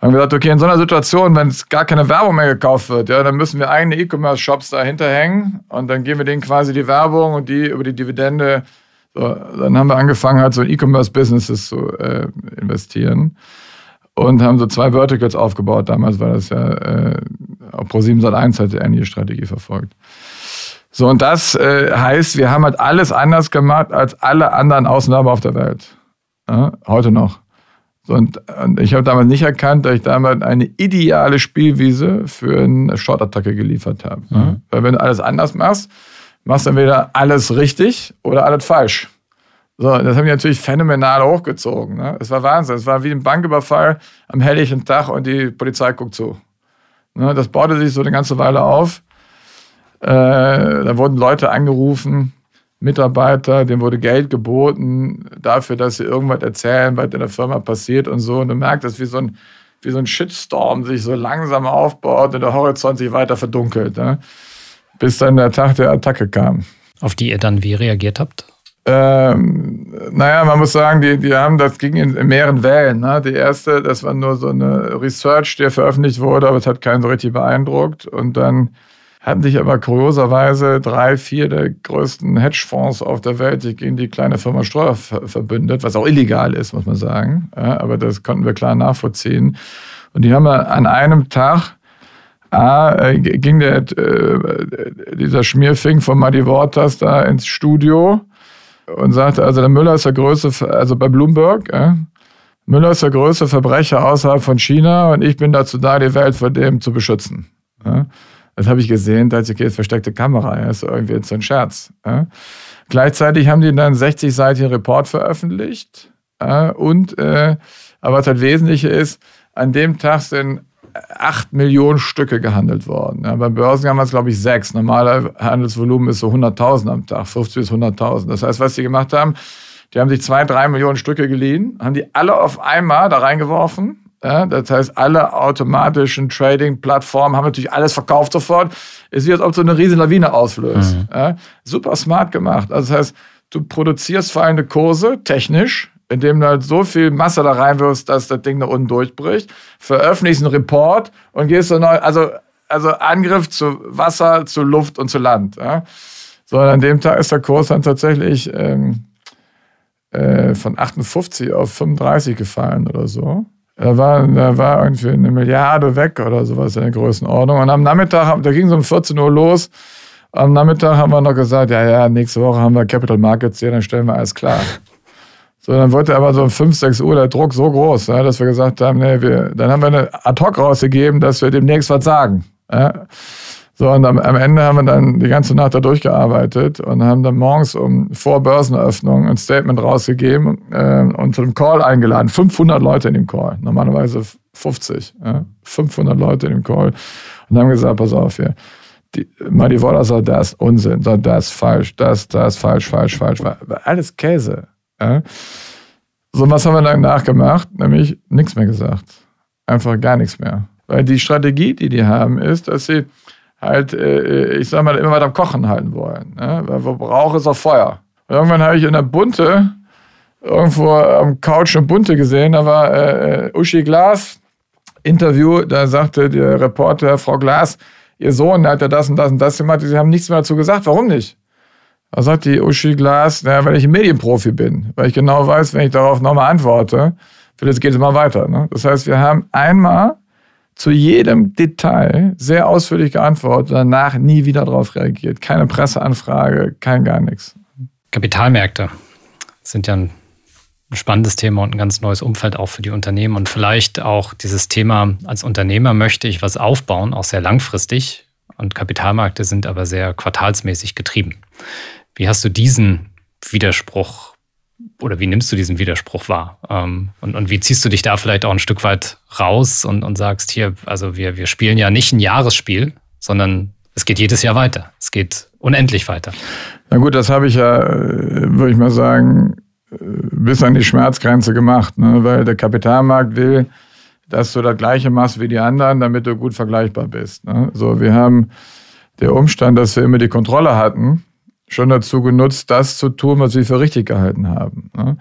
haben wir gesagt, okay, in so einer Situation, wenn es gar keine Werbung mehr gekauft wird, ja, dann müssen wir eigene E-Commerce-Shops dahinter hängen und dann geben wir denen quasi die Werbung und die über die Dividende. So, dann haben wir angefangen, halt so in E-Commerce-Businesses zu äh, investieren und haben so zwei Verticals aufgebaut. Damals war das ja, äh, auch Pro7 Sat1 hat ähnliche Strategie verfolgt. So, und das äh, heißt, wir haben halt alles anders gemacht als alle anderen Ausnahmen auf der Welt. Ja, heute noch. Und, und ich habe damals nicht erkannt, dass ich damals eine ideale Spielwiese für eine Short-Attacke geliefert habe. Mhm. Weil wenn du alles anders machst, machst entweder alles richtig oder alles falsch. So, das haben die natürlich phänomenal hochgezogen. Ne? Es war Wahnsinn. Es war wie ein Banküberfall am helllichen Tag und die Polizei guckt zu. Ne? Das baute sich so eine ganze Weile auf. Äh, da wurden Leute angerufen, Mitarbeiter, denen wurde Geld geboten dafür, dass sie irgendwas erzählen, was in der Firma passiert und so. Und du merkst, dass wie so ein, wie so ein Shitstorm sich so langsam aufbaut und der Horizont sich weiter verdunkelt. Ne? Bis dann der Tag der Attacke kam. Auf die ihr dann wie reagiert habt? Ähm, naja, man muss sagen, die, die haben, das ging in, in mehreren Wellen. Ne? Die erste, das war nur so eine Research, die veröffentlicht wurde, aber es hat keinen so richtig beeindruckt. Und dann hatten sich aber kurioserweise drei, vier der größten Hedgefonds auf der Welt sich gegen die kleine Firma Streuer verbündet, was auch illegal ist, muss man sagen. Ja, aber das konnten wir klar nachvollziehen. Und die haben an einem Tag A, äh, ging der, äh, dieser Schmierfink von Muddy Waters da ins Studio und sagte, also der Müller ist der größte, also bei Bloomberg, äh, Müller ist der größte Verbrecher außerhalb von China und ich bin dazu da, die Welt vor dem zu beschützen. Ja. Das habe ich gesehen, da dachte ich, okay, jetzt versteckte Kamera, ja, ist irgendwie jetzt so ein Scherz. Ja. Gleichzeitig haben die dann 60-seitigen Report veröffentlicht. Und, äh, aber was halt wesentlich ist, an dem Tag sind 8 Millionen Stücke gehandelt worden. Ja, beim Börsengang waren es, glaube ich, sechs. Normaler Handelsvolumen ist so 100.000 am Tag, 50 bis 100.000. Das heißt, was die gemacht haben, die haben sich zwei, drei Millionen Stücke geliehen, haben die alle auf einmal da reingeworfen ja, das heißt, alle automatischen Trading-Plattformen haben natürlich alles verkauft sofort. Es wird, als ob so eine riesen Lawine auslöst. Mhm. Ja, super smart gemacht. Also das heißt, du produzierst fallende Kurse technisch, indem du halt so viel Masse da reinwirfst, dass das Ding da unten durchbricht, veröffentlichst einen Report und gehst dann neu, also, also Angriff zu Wasser, zu Luft und zu Land. Ja. So, an dem Tag ist der Kurs dann tatsächlich ähm, äh, von 58 auf 35 gefallen oder so. Da war, da war irgendwie eine Milliarde weg oder sowas in der Größenordnung. Und am Nachmittag, da ging es um 14 Uhr los. Am Nachmittag haben wir noch gesagt, ja, ja, nächste Woche haben wir Capital Markets hier, dann stellen wir alles klar. So, dann wurde aber so um 5, 6 Uhr der Druck so groß, ja, dass wir gesagt haben, nee, wir, dann haben wir eine Ad-Hoc rausgegeben, dass wir demnächst was sagen. Ja. So, und am, am, Ende haben wir dann die ganze Nacht da durchgearbeitet und haben dann morgens um vor Börseneröffnung ein Statement rausgegeben äh, und zu einem Call eingeladen. 500 Leute in dem Call, normalerweise 50. Ja, 500 Leute in dem Call. Und haben gesagt, pass auf hier, die, Muddy Waller sagt, das Unsinn, sagt, das falsch, das, das falsch, falsch, falsch. Alles Käse. Ja. So, was haben wir dann nachgemacht? Nämlich nichts mehr gesagt. Einfach gar nichts mehr. Weil die Strategie, die die haben, ist, dass sie halt, äh, ich sag mal, immer weiter am Kochen halten wollen. Ne? Weil wo Rauch ist auch Feuer. Und irgendwann habe ich in der Bunte, irgendwo am Couch eine Bunte gesehen, da war äh, äh, Uschi Glas, Interview, da sagte der Reporter, Frau Glas, ihr Sohn hat ja das und das und das gemacht, sie haben nichts mehr dazu gesagt, warum nicht? Da sagt die Uschi Glas, naja, weil ich ein Medienprofi bin, weil ich genau weiß, wenn ich darauf nochmal antworte, vielleicht geht es immer weiter. Ne? Das heißt, wir haben einmal zu jedem Detail sehr ausführlich geantwortet, danach nie wieder darauf reagiert. Keine Presseanfrage, kein gar nichts. Kapitalmärkte sind ja ein spannendes Thema und ein ganz neues Umfeld auch für die Unternehmen und vielleicht auch dieses Thema als Unternehmer möchte ich was aufbauen, auch sehr langfristig. und Kapitalmärkte sind aber sehr quartalsmäßig getrieben. Wie hast du diesen Widerspruch oder wie nimmst du diesen Widerspruch wahr? Ähm, und, und wie ziehst du dich da vielleicht auch ein Stück weit raus und, und sagst, hier, also wir, wir spielen ja nicht ein Jahresspiel, sondern es geht jedes Jahr weiter. Es geht unendlich weiter. Na gut, das habe ich ja, äh, würde ich mal sagen, äh, bis an die Schmerzgrenze gemacht, ne? weil der Kapitalmarkt will, dass du das Gleiche machst wie die anderen, damit du gut vergleichbar bist. Ne? So, wir haben der Umstand, dass wir immer die Kontrolle hatten, schon dazu genutzt, das zu tun, was wir für richtig gehalten haben. Ne?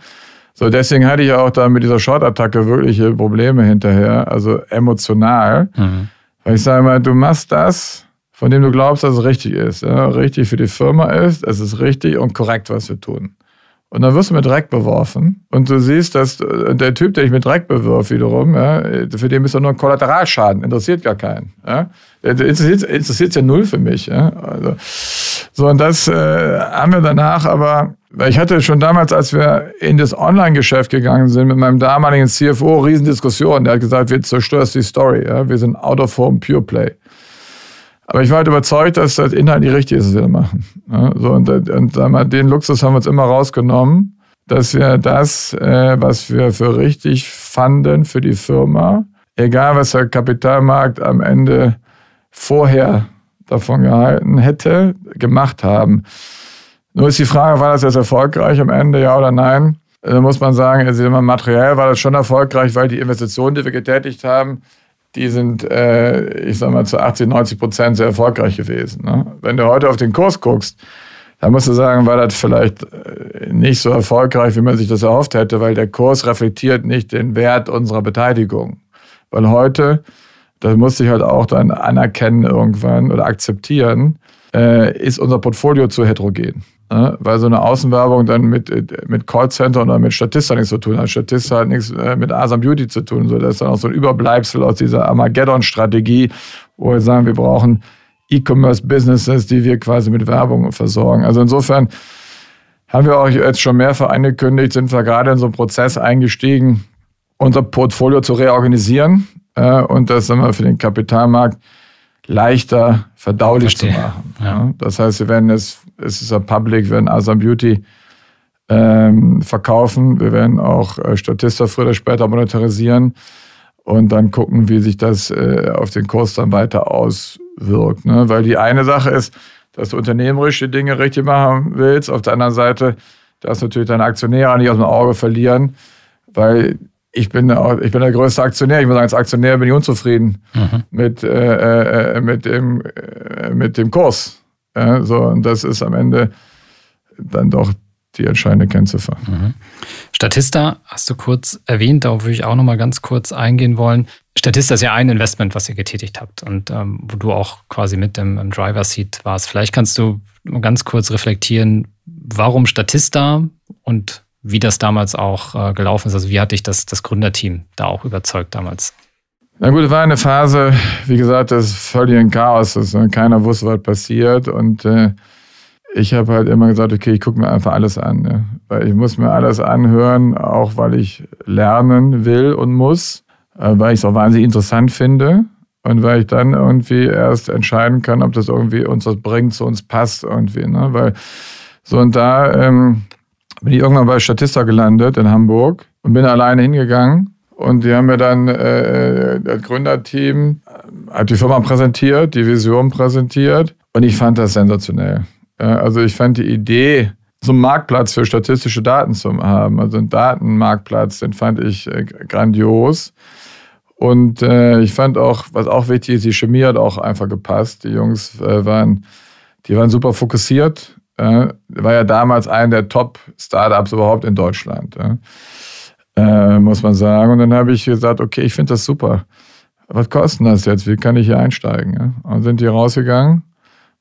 So, deswegen hatte ich auch da mit dieser Short-Attacke wirkliche Probleme hinterher, also emotional. Mhm. Weil ich sage mal, du machst das, von dem du glaubst, dass es richtig ist. Ja? Richtig für die Firma ist, es ist richtig und korrekt, was wir tun. Und dann wirst du mit Dreck beworfen. Und du siehst, dass der Typ, der dich mit Dreck bewirft, wiederum, ja, für den bist du nur ein Kollateralschaden, interessiert gar keinen. Ja. Interessiert, interessiert ja null für mich. Ja. Also, so, und das äh, haben wir danach aber, ich hatte schon damals, als wir in das Online-Geschäft gegangen sind, mit meinem damaligen CFO, Riesendiskussion. Der hat gesagt, wir zerstörst die Story. Ja. Wir sind out of home, pure play. Aber ich war halt überzeugt, dass das inhaltlich richtig ist, was wir machen. Ja, so, und, und mal, den Luxus haben wir uns immer rausgenommen, dass wir das, äh, was wir für richtig fanden für die Firma, egal was der Kapitalmarkt am Ende vorher davon gehalten hätte, gemacht haben. Nur ist die Frage, war das jetzt erfolgreich am Ende, ja oder nein? Da muss man sagen, also materiell war das schon erfolgreich, weil die Investitionen, die wir getätigt haben, die sind, äh, ich sag mal, zu 80, 90 Prozent sehr erfolgreich gewesen. Ne? Wenn du heute auf den Kurs guckst, dann musst du sagen, war das vielleicht äh, nicht so erfolgreich, wie man sich das erhofft hätte, weil der Kurs reflektiert nicht den Wert unserer Beteiligung. Weil heute, das musste ich halt auch dann anerkennen irgendwann oder akzeptieren, äh, ist unser Portfolio zu heterogen. Ne? Weil so eine Außenwerbung dann mit, mit Callcenter oder mit Statista nichts zu tun hat. Statista hat nichts äh, mit Asam Beauty zu tun. So, das ist dann auch so ein Überbleibsel aus dieser Armageddon-Strategie, wo wir sagen, wir brauchen E-Commerce-Businesses, die wir quasi mit Werbung versorgen. Also insofern haben wir auch jetzt schon mehrfach angekündigt, sind wir gerade in so einen Prozess eingestiegen, unser Portfolio zu reorganisieren äh, und das sagen wir, für den Kapitalmarkt leichter verdaulich Verstehe. zu machen. Ja. Das heißt, wir werden es, es ist ja public, wir werden Asam Beauty ähm, verkaufen. Wir werden auch äh, Statista früher oder später monetarisieren und dann gucken, wie sich das äh, auf den Kurs dann weiter auswirkt. Ne? Weil die eine Sache ist, dass du unternehmerische Dinge richtig machen willst. Auf der anderen Seite, dass natürlich deine Aktionäre nicht aus dem Auge verlieren, weil ich bin, ich bin der größte Aktionär. Ich muss sagen, als Aktionär bin ich unzufrieden mhm. mit, äh, äh, mit, dem, äh, mit dem Kurs. Ja, so, und das ist am Ende dann doch die entscheidende Kennziffer. Mhm. Statista hast du kurz erwähnt, darauf würde ich auch nochmal ganz kurz eingehen wollen. Statista ist ja ein Investment, was ihr getätigt habt und ähm, wo du auch quasi mit dem, im Driver Seat warst. Vielleicht kannst du ganz kurz reflektieren, warum Statista und wie das damals auch äh, gelaufen ist. Also wie hat dich das, das Gründerteam da auch überzeugt damals? Na gut, es war eine Phase, wie gesagt, das völligen Chaos ist. Ne? Keiner wusste, was passiert. Und äh, ich habe halt immer gesagt, okay, ich gucke mir einfach alles an. Ne? Weil ich muss mir alles anhören, auch weil ich lernen will und muss, äh, weil ich es auch wahnsinnig interessant finde. Und weil ich dann irgendwie erst entscheiden kann, ob das irgendwie uns was bringt, zu uns passt irgendwie. Ne? Weil so und da ähm, bin ich irgendwann bei Statista gelandet in Hamburg und bin alleine hingegangen. Und die haben mir dann, äh, das Gründerteam hat die Firma präsentiert, die Vision präsentiert. Und ich fand das sensationell. Also ich fand die Idee, so einen Marktplatz für statistische Daten zu haben, also einen Datenmarktplatz, den fand ich äh, grandios. Und äh, ich fand auch, was auch wichtig ist, die Chemie hat auch einfach gepasst. Die Jungs äh, waren, die waren super fokussiert äh, war ja damals einer der Top-Startups überhaupt in Deutschland, äh, muss man sagen. Und dann habe ich gesagt, okay, ich finde das super. Was kostet das jetzt? Wie kann ich hier einsteigen? Und sind die rausgegangen.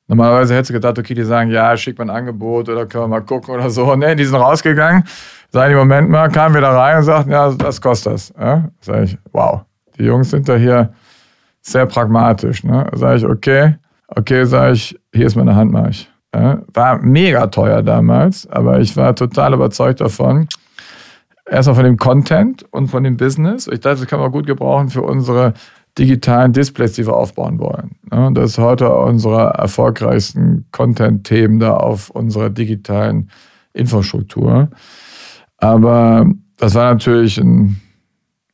Normalerweise hätte du gedacht, okay, die sagen, ja, schick mal ein Angebot oder können wir mal gucken oder so. Nee, die sind rausgegangen. Sagen, Moment mal, kamen wir da rein und sagten, ja, das kostet das. Ja? Sag ich, wow, die Jungs sind da hier sehr pragmatisch. Ne? Sag ich, okay, okay, sag ich, hier ist meine Handmarsch. War mega teuer damals, aber ich war total überzeugt davon. Erstmal von dem Content und von dem Business. Ich dachte, das kann man gut gebrauchen für unsere digitalen Displays, die wir aufbauen wollen. Ja, das ist heute unsere erfolgreichsten Content-Themen da auf unserer digitalen Infrastruktur. Aber das war natürlich ein,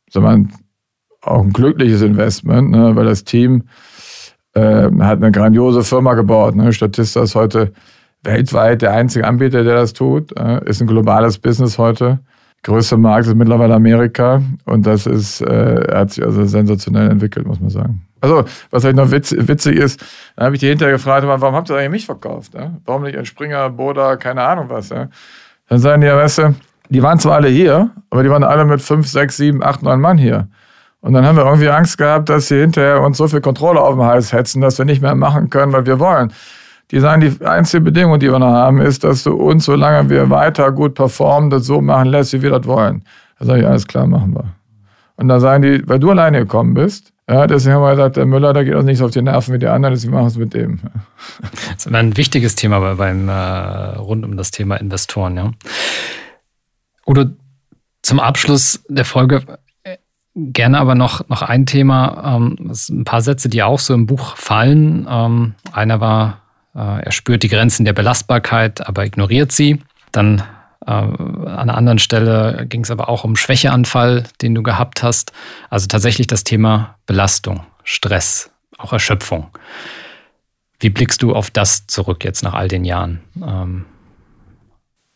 sagen wir, auch ein glückliches Investment, ne, weil das Team äh, hat eine grandiose Firma gebaut. Ne. Statista ist heute weltweit der einzige Anbieter, der das tut. Äh, ist ein globales Business heute. Größter Markt ist mittlerweile Amerika und das ist, äh, hat sich also sensationell entwickelt, muss man sagen. Also, was halt noch witz, witzig ist, da habe ich die hinterher gefragt, warum habt ihr eigentlich mich verkauft? Ja? Warum nicht ein Springer, Boda, keine Ahnung was? Ja? Dann sagen die, ja, weißt du, die waren zwar alle hier, aber die waren alle mit fünf, sechs, sieben, acht, neun Mann hier. Und dann haben wir irgendwie Angst gehabt, dass sie hinterher uns so viel Kontrolle auf den Hals hetzen, dass wir nicht mehr machen können, was wir wollen. Die sagen, die einzige Bedingung, die wir noch haben, ist, dass du uns, solange wir weiter gut performen, das so machen lässt, wie wir das wollen. Da sage ich, alles klar, machen wir. Und da sagen die, weil du alleine gekommen bist, ja, deswegen haben wir gesagt, der Müller, da geht uns nicht so auf die Nerven wie die anderen, deswegen machen wir es mit dem. Das ist ein wichtiges Thema bei, beim, äh, rund um das Thema Investoren, ja. Udo, zum Abschluss der Folge gerne aber noch, noch ein Thema, ähm, ein paar Sätze, die auch so im Buch fallen. Ähm, einer war, äh, er spürt die Grenzen der Belastbarkeit, aber ignoriert sie. Dann äh, an einer anderen Stelle ging es aber auch um Schwächeanfall, den du gehabt hast. Also tatsächlich das Thema Belastung, Stress, auch Erschöpfung. Wie blickst du auf das zurück jetzt nach all den Jahren? Ähm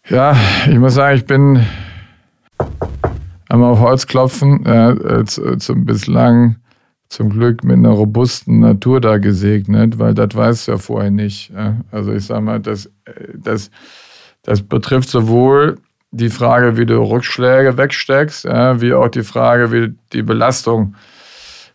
ja, ich muss sagen, ich bin einmal auf Holz klopfen, äh, zum bislang zum Glück mit einer robusten Natur da gesegnet, weil das weiß ja vorher nicht. Also ich sage mal, das, das, das betrifft sowohl die Frage, wie du Rückschläge wegsteckst, wie auch die Frage, wie die Belastung.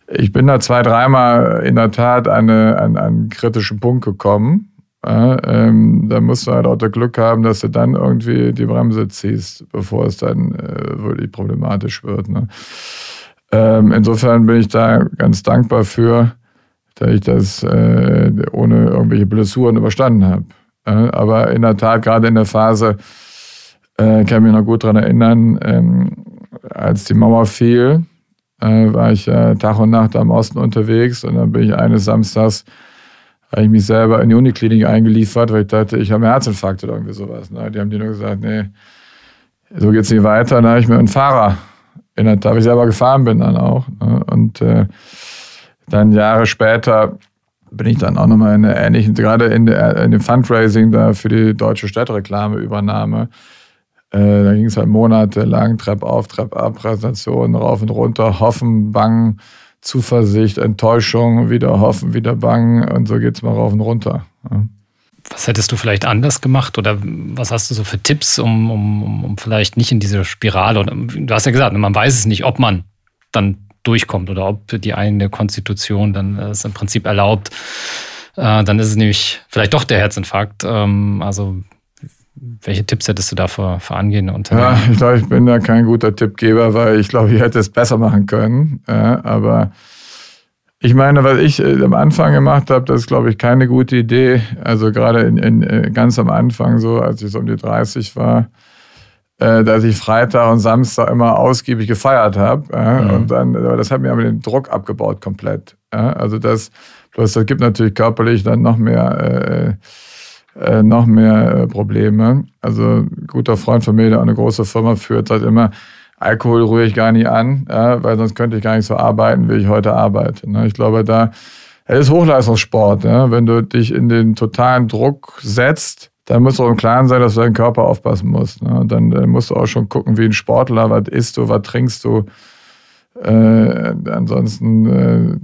Ich bin da zwei, dreimal in der Tat an, eine, an einen kritischen Punkt gekommen. Ähm, da musst du halt auch das Glück haben, dass du dann irgendwie die Bremse ziehst, bevor es dann äh, wirklich problematisch wird. Ne? Ähm, insofern bin ich da ganz dankbar für, dass ich das äh, ohne irgendwelche Blessuren überstanden habe. Äh, aber in der Tat, gerade in der Phase, äh, kann ich mich noch gut daran erinnern, ähm, als die Mauer fiel, äh, war ich Tag und Nacht am Osten unterwegs und dann bin ich eines Samstags habe ich mich selber in die Uniklinik eingeliefert, weil ich dachte, ich habe einen Herzinfarkt oder irgendwie sowas. Ne? Die haben dir nur gesagt, nee, so geht es nicht weiter. Dann habe ich mir einen Fahrer in der Tat, ich selber gefahren bin dann auch. Ne? Und äh, dann Jahre später bin ich dann auch nochmal in einer ähnlichen, gerade in, der, in dem Fundraising da für die deutsche Städtereklameübernahme. Äh, da ging es halt monatelang, Trepp auf, Trepp ab, Präsentationen rauf und runter, hoffen, bangen, Zuversicht, Enttäuschung, wieder hoffen, wieder bangen und so geht es mal rauf und runter. Was hättest du vielleicht anders gemacht oder was hast du so für Tipps, um, um, um vielleicht nicht in diese Spirale, oder, du hast ja gesagt, man weiß es nicht, ob man dann durchkommt oder ob die eigene Konstitution dann es im Prinzip erlaubt, äh, dann ist es nämlich vielleicht doch der Herzinfarkt. Ähm, also welche Tipps hättest du da für, für angehende Unternehmen? Ja, ich glaube, ich bin da kein guter Tippgeber, weil ich glaube, ich hätte es besser machen können. Ja, aber ich meine, was ich äh, am Anfang gemacht habe, das ist, glaube ich, keine gute Idee. Also gerade in, in, äh, ganz am Anfang, so als ich so um die 30 war, äh, dass ich Freitag und Samstag immer ausgiebig gefeiert habe. Ja, mhm. Und dann, das hat mir aber den Druck abgebaut komplett. Also das, bloß das gibt natürlich körperlich dann noch mehr, äh, äh, noch mehr Probleme. Also ein guter Freund von mir, der eine große Firma führt, sagt immer, Alkohol rühre ich gar nicht an, ja, weil sonst könnte ich gar nicht so arbeiten, wie ich heute arbeite. Ne? Ich glaube, da es ist Hochleistungssport. Ja? Wenn du dich in den totalen Druck setzt, dann musst du auch im Klaren sein, dass du deinen Körper aufpassen musst. Ne? Dann, dann, musst du auch schon gucken, wie ein Sportler, was isst du, was trinkst du. Äh, ansonsten, äh,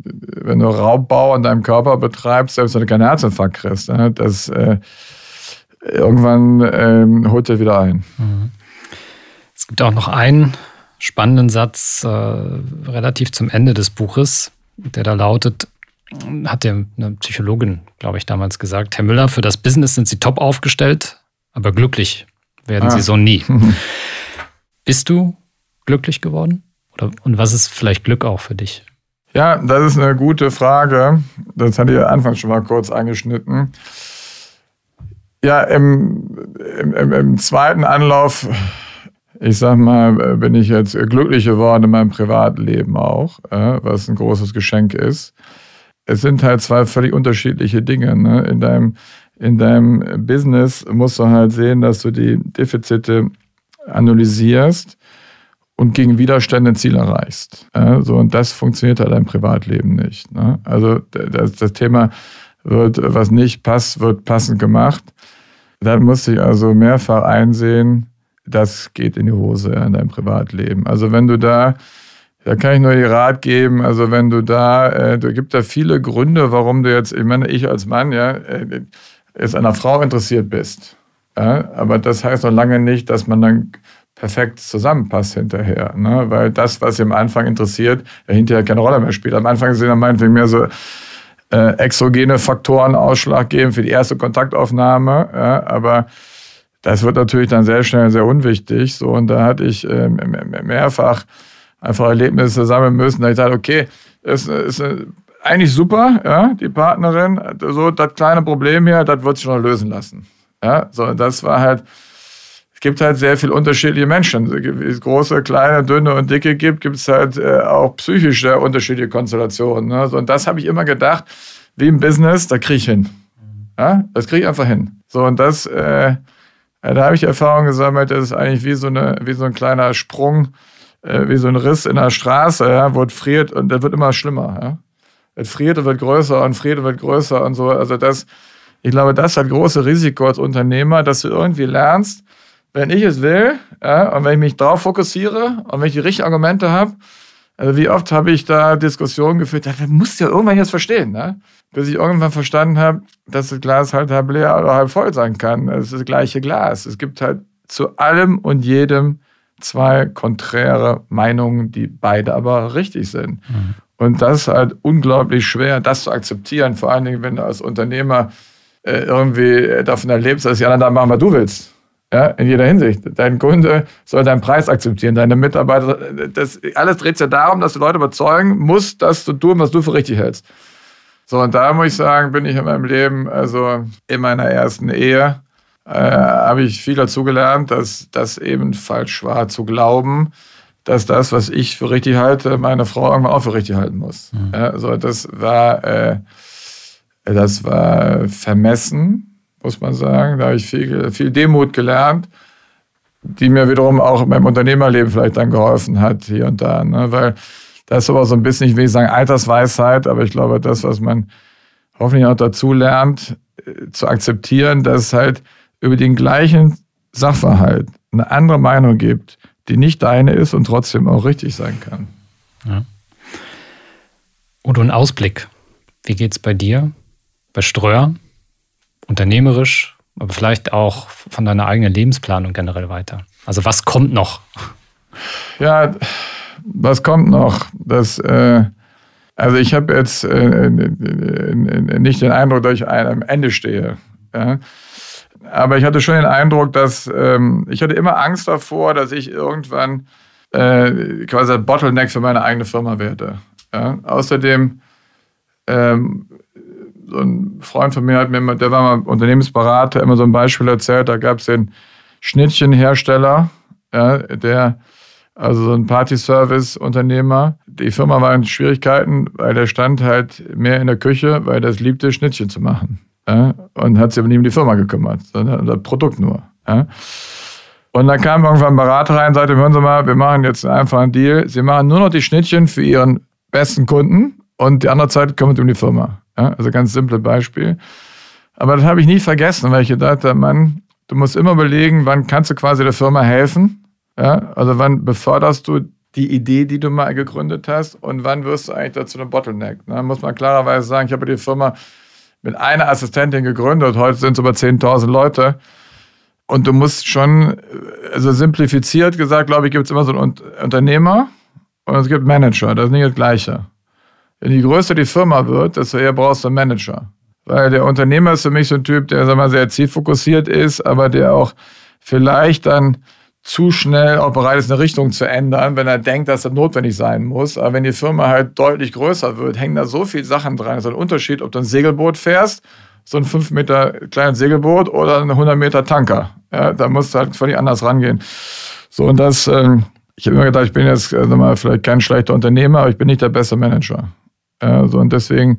wenn du Raubbau an deinem Körper betreibst, selbst wenn du keinen Herzinfarkt kriegst, ne? das äh, irgendwann ähm, holt dir wieder ein. Mhm. Es gibt auch noch einen spannenden Satz äh, relativ zum Ende des Buches, der da lautet, hat der eine Psychologin, glaube ich, damals gesagt, Herr Müller, für das Business sind Sie top aufgestellt, aber glücklich werden ah. Sie so nie. Bist du glücklich geworden? Und was ist vielleicht Glück auch für dich? Ja, das ist eine gute Frage. Das hatte ich anfangs schon mal kurz angeschnitten. Ja, im, im, im, zweiten Anlauf ich sag mal, bin ich jetzt glücklich geworden in meinem Privatleben auch, was ein großes Geschenk ist. Es sind halt zwei völlig unterschiedliche Dinge. Ne? In, deinem, in deinem Business musst du halt sehen, dass du die Defizite analysierst und gegen Widerstände ein Ziel erreichst. Ja, so, und das funktioniert halt im Privatleben nicht. Ne? Also das, das, Thema wird, was nicht passt, wird passend gemacht. Da musste ich also mehrfach einsehen, das geht in die Hose in deinem Privatleben. Also wenn du da, da kann ich nur die Rat geben, also wenn du da, äh, da gibt da viele Gründe, warum du jetzt, ich meine, ich als Mann, ja, äh, jetzt einer Frau interessiert bist. Ja, aber das heißt noch lange nicht, dass man dann perfekt zusammenpasst hinterher. Ne? Weil das, was sie am Anfang interessiert, hinterher keine Rolle mehr spielt. Am Anfang sind dann meinetwegen mehr so äh, exogene Faktoren ausschlaggebend für die erste Kontaktaufnahme. Ja? Aber das wird natürlich dann sehr schnell sehr unwichtig. So, und da hatte ich äh, mehrfach einfach Erlebnisse sammeln müssen. Da ich dachte, okay, ist, ist eigentlich super, ja, die Partnerin, so das kleine Problem hier, das wird sich schon lösen lassen. Ja, so, das war halt, es gibt halt sehr viele unterschiedliche Menschen. Wie es große, kleine, dünne und dicke gibt, gibt es halt äh, auch psychische unterschiedliche Konstellationen. Ne? Und das habe ich immer gedacht, wie im Business, da kriege ich hin. Ja? Das kriege ich einfach hin. So, und das, äh, da habe ich Erfahrung gesammelt, das ist eigentlich wie so, eine, wie so ein kleiner Sprung, äh, wie so ein Riss in der Straße, ja, wo es friert und der wird immer schlimmer. Ja? Es friert und wird größer und friert und wird größer und so. Also das, ich glaube, das hat große Risiko als Unternehmer, dass du irgendwie lernst, wenn ich es will ja, und wenn ich mich darauf fokussiere und wenn ich die richtigen Argumente habe, also wie oft habe ich da Diskussionen geführt, da musst du ja irgendwann jetzt verstehen, ne? bis ich irgendwann verstanden habe, dass das Glas halt halb leer oder halb voll sein kann. Es ist das gleiche Glas. Es gibt halt zu allem und jedem zwei konträre Meinungen, die beide aber richtig sind. Mhm. Und das ist halt unglaublich schwer, das zu akzeptieren, vor allen Dingen, wenn du als Unternehmer äh, irgendwie davon erlebst, dass die anderen da machen, was du willst. Ja, in jeder Hinsicht. Dein Kunde soll deinen Preis akzeptieren, deine Mitarbeiter. Das, alles dreht sich ja darum, dass du Leute überzeugen musst, dass du tun, was du für richtig hältst. So, und da muss ich sagen, bin ich in meinem Leben, also in meiner ersten Ehe, äh, habe ich viel dazu gelernt, dass das eben falsch war, zu glauben, dass das, was ich für richtig halte, meine Frau irgendwann auch für richtig halten muss. Mhm. Ja, also das war, äh, das war vermessen muss man sagen. Da habe ich viel, viel Demut gelernt, die mir wiederum auch in meinem Unternehmerleben vielleicht dann geholfen hat, hier und da. Ne? Weil das ist aber so ein bisschen, ich will nicht sagen Altersweisheit, aber ich glaube, das, was man hoffentlich auch dazu lernt, äh, zu akzeptieren, dass es halt über den gleichen Sachverhalt eine andere Meinung gibt, die nicht deine ist und trotzdem auch richtig sein kann. Ja. Und ein Ausblick. Wie geht es bei dir, bei Ströer? Unternehmerisch, aber vielleicht auch von deiner eigenen Lebensplanung generell weiter? Also was kommt noch? Ja, was kommt noch? Das, äh, also ich habe jetzt äh, nicht den Eindruck, dass ich am Ende stehe. Ja? Aber ich hatte schon den Eindruck, dass ähm, ich hatte immer Angst davor, dass ich irgendwann äh, quasi ein Bottleneck für meine eigene Firma werde. Ja? Außerdem ähm, so ein Freund von mir hat mir, der war mal Unternehmensberater, immer so ein Beispiel erzählt. Da gab es den Schnittchenhersteller, ja, der, also so ein Party-Service-Unternehmer. Die Firma war in Schwierigkeiten, weil der stand halt mehr in der Küche, weil es liebte, Schnittchen zu machen. Ja, und hat sich aber nie um die Firma gekümmert, sondern um das Produkt nur. Ja. Und dann kam irgendwann ein Berater rein und sagte, hören Sie mal, wir machen jetzt einen Deal. Sie machen nur noch die Schnittchen für Ihren besten Kunden und die andere Zeit kümmert um die Firma. Ja, also ganz simples Beispiel. Aber das habe ich nie vergessen, weil ich gedacht habe, Mann, du musst immer überlegen, wann kannst du quasi der Firma helfen. Ja, also wann beförderst du die Idee, die du mal gegründet hast und wann wirst du eigentlich dazu einem Bottleneck? Ne? Muss man klarerweise sagen, ich habe die Firma mit einer Assistentin gegründet, heute sind es über 10.000 Leute. Und du musst schon, also simplifiziert gesagt, glaube ich, gibt es immer so einen Unternehmer und es gibt Manager, das ist nicht das Gleiche. Je größer die Firma wird, desto eher brauchst du einen Manager. Weil der Unternehmer ist für mich so ein Typ, der sag mal, sehr zielfokussiert ist, aber der auch vielleicht dann zu schnell auch bereit ist, eine Richtung zu ändern, wenn er denkt, dass das notwendig sein muss. Aber wenn die Firma halt deutlich größer wird, hängen da so viele Sachen dran. Es ist ein Unterschied, ob du ein Segelboot fährst, so ein 5 Meter kleines Segelboot oder ein 100 Meter Tanker. Ja, da musst du halt völlig anders rangehen. So, und das, ähm, ich habe immer gedacht, ich bin jetzt also mal vielleicht kein schlechter Unternehmer, aber ich bin nicht der beste Manager. Ja, so, und deswegen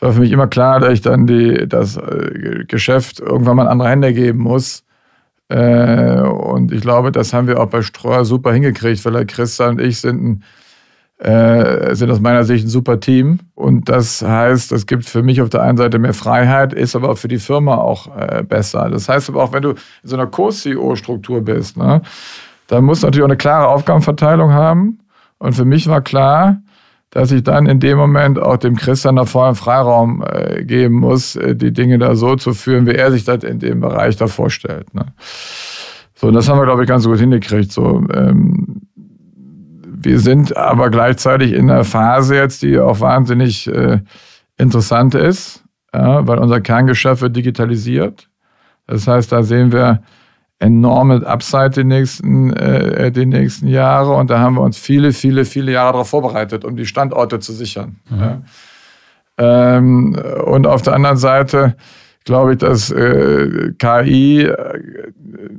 war für mich immer klar, dass ich dann die, das äh, Geschäft irgendwann mal in andere Hände geben muss. Äh, und ich glaube, das haben wir auch bei Streuer super hingekriegt, weil Christa und ich sind ein äh, sind aus meiner Sicht ein super Team. Und das heißt, es gibt für mich auf der einen Seite mehr Freiheit, ist aber auch für die Firma auch äh, besser. Das heißt aber auch, wenn du in so einer Co-CEO-Struktur bist, ne, dann musst du natürlich auch eine klare Aufgabenverteilung haben. Und für mich war klar, dass ich dann in dem Moment auch dem Christian da vollen Freiraum äh, geben muss, äh, die Dinge da so zu führen, wie er sich das in dem Bereich da vorstellt. Ne? So, und das haben wir, glaube ich, ganz gut hingekriegt. So, ähm, wir sind aber gleichzeitig in einer Phase jetzt, die auch wahnsinnig äh, interessant ist, ja, weil unser Kerngeschäft wird digitalisiert. Das heißt, da sehen wir enorme Upside die nächsten, äh, die nächsten Jahre und da haben wir uns viele, viele, viele Jahre darauf vorbereitet, um die Standorte zu sichern. Mhm. Ja. Ähm, und auf der anderen Seite glaube ich, dass äh, KI äh,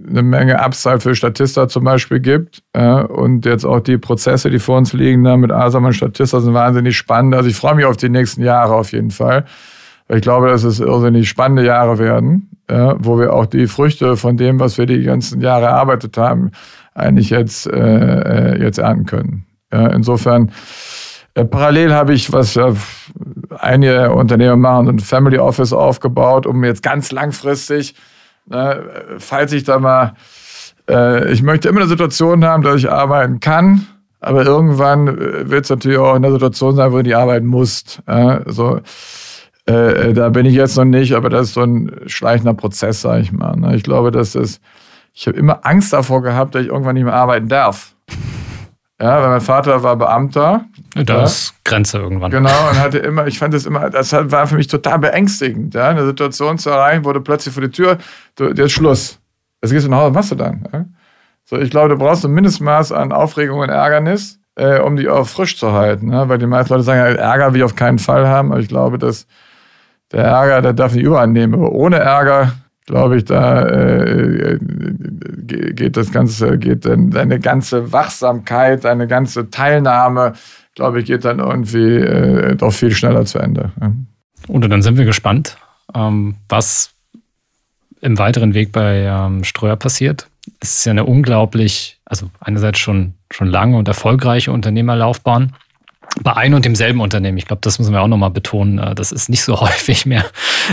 eine Menge Upside für Statista zum Beispiel gibt. Ja, und jetzt auch die Prozesse, die vor uns liegen, da mit Asam und Statista sind wahnsinnig spannend. Also ich freue mich auf die nächsten Jahre auf jeden Fall. Ich glaube, dass es irrsinnig spannende Jahre werden, ja, wo wir auch die Früchte von dem, was wir die ganzen Jahre erarbeitet haben, eigentlich jetzt, äh, äh jetzt ernten können. Ja, insofern äh, parallel habe ich, was ja einige Unternehmer machen, ein Family Office aufgebaut, um jetzt ganz langfristig, ne, falls ich da mal, äh, ich möchte immer eine Situation haben, dass ich arbeiten kann, aber irgendwann äh, wird es natürlich auch in der Situation sein, wo du die arbeiten musst. Ja, so, äh, da bin ich jetzt noch nicht, aber das ist so ein schleichender Prozess, sage ich mal. Ne. Ich glaube, dass das, ich habe immer Angst davor gehabt, dass ich irgendwann nicht mehr arbeiten darf. Ja, weil mein Vater war Beamter. Da ja. ist Grenze irgendwann. Genau, und hatte immer, ich fand das immer, das war für mich total beängstigend, ja, eine Situation zu erreichen, wo du plötzlich vor die Tür, du, der ist Schluss. Jetzt gehst du nach Hause, was machst du dann? Ja? So, ich glaube, du brauchst ein Mindestmaß an Aufregung und Ärgernis, äh, um die auch frisch zu halten. Ja? Weil die meisten Leute sagen, Ärger will ich auf keinen Fall haben, aber ich glaube, dass der Ärger, der darf nicht überall nehmen. Aber ohne Ärger glaube ich, da äh, geht das Ganze, geht dann deine ganze Wachsamkeit, deine ganze Teilnahme, glaube ich, geht dann irgendwie äh, doch viel schneller zu Ende. Und dann sind wir gespannt, ähm, was im weiteren Weg bei ähm, Streuer passiert. Es ist ja eine unglaublich, also einerseits schon, schon lange und erfolgreiche Unternehmerlaufbahn bei ein und demselben Unternehmen. Ich glaube, das müssen wir auch nochmal betonen. Äh, das ist nicht so häufig mehr,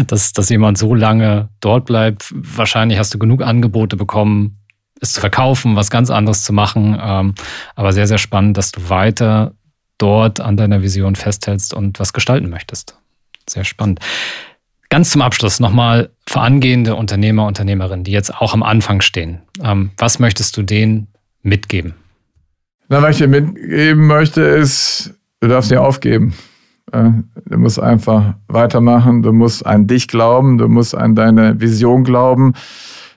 dass, dass jemand so lange dort bleibt. Wahrscheinlich hast du genug Angebote bekommen, es zu verkaufen, was ganz anderes zu machen. Ähm, aber sehr, sehr spannend, dass du weiter dort an deiner Vision festhältst und was gestalten möchtest. Sehr spannend. Ganz zum Abschluss nochmal für angehende Unternehmer, Unternehmerinnen, die jetzt auch am Anfang stehen. Ähm, was möchtest du denen mitgeben? Na, was ich dir mitgeben möchte, ist, du darfst nicht aufgeben. Du musst einfach weitermachen, du musst an dich glauben, du musst an deine Vision glauben,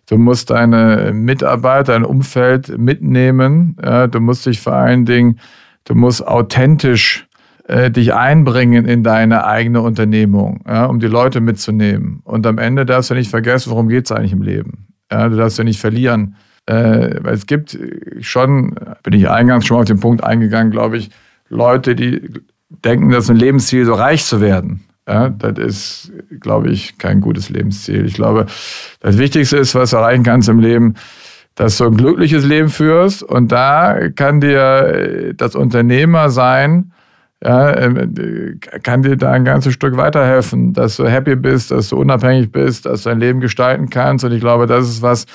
du musst deine Mitarbeiter, dein Umfeld mitnehmen, du musst dich vor allen Dingen, du musst authentisch äh, dich einbringen in deine eigene Unternehmung, um die Leute mitzunehmen. Und am Ende darfst du nicht vergessen, worum geht es eigentlich im Leben. du darfst ja nicht verlieren. Äh, weil es gibt schon, bin ich eingangs schon mal auf den Punkt eingegangen, glaube ich, Leute, die denken, das ist ein Lebensziel, so reich zu werden. Ja, das ist, glaube ich, kein gutes Lebensziel. Ich glaube, das Wichtigste ist, was du erreichen kannst im Leben, dass du ein glückliches Leben führst. Und da kann dir das Unternehmer sein, ja, ähm, kann dir da ein ganzes Stück weiterhelfen, dass du happy bist, dass du unabhängig bist, dass du dein Leben gestalten kannst. Und ich glaube, das ist was,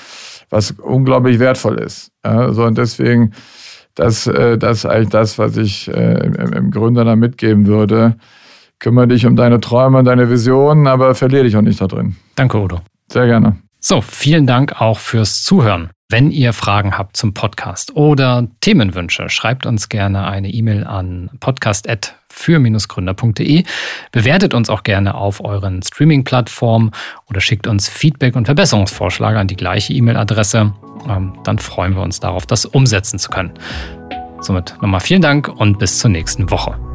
was unglaublich wertvoll ist. Ja, so und deswegen das, äh, das ist eigentlich das, was ich äh, im, im Gründer da mitgeben würde. Kümmere dich um deine Träume und deine Visionen, aber verliere dich auch nicht da drin. Danke, Udo. Sehr gerne. So, vielen Dank auch fürs Zuhören. Wenn ihr Fragen habt zum Podcast oder Themenwünsche, schreibt uns gerne eine E-Mail an podcast.für-gründer.de. Bewertet uns auch gerne auf euren Streaming-Plattformen oder schickt uns Feedback und Verbesserungsvorschläge an die gleiche E-Mail-Adresse. Ähm, dann freuen wir uns darauf, das umsetzen zu können. Somit nochmal vielen Dank und bis zur nächsten Woche.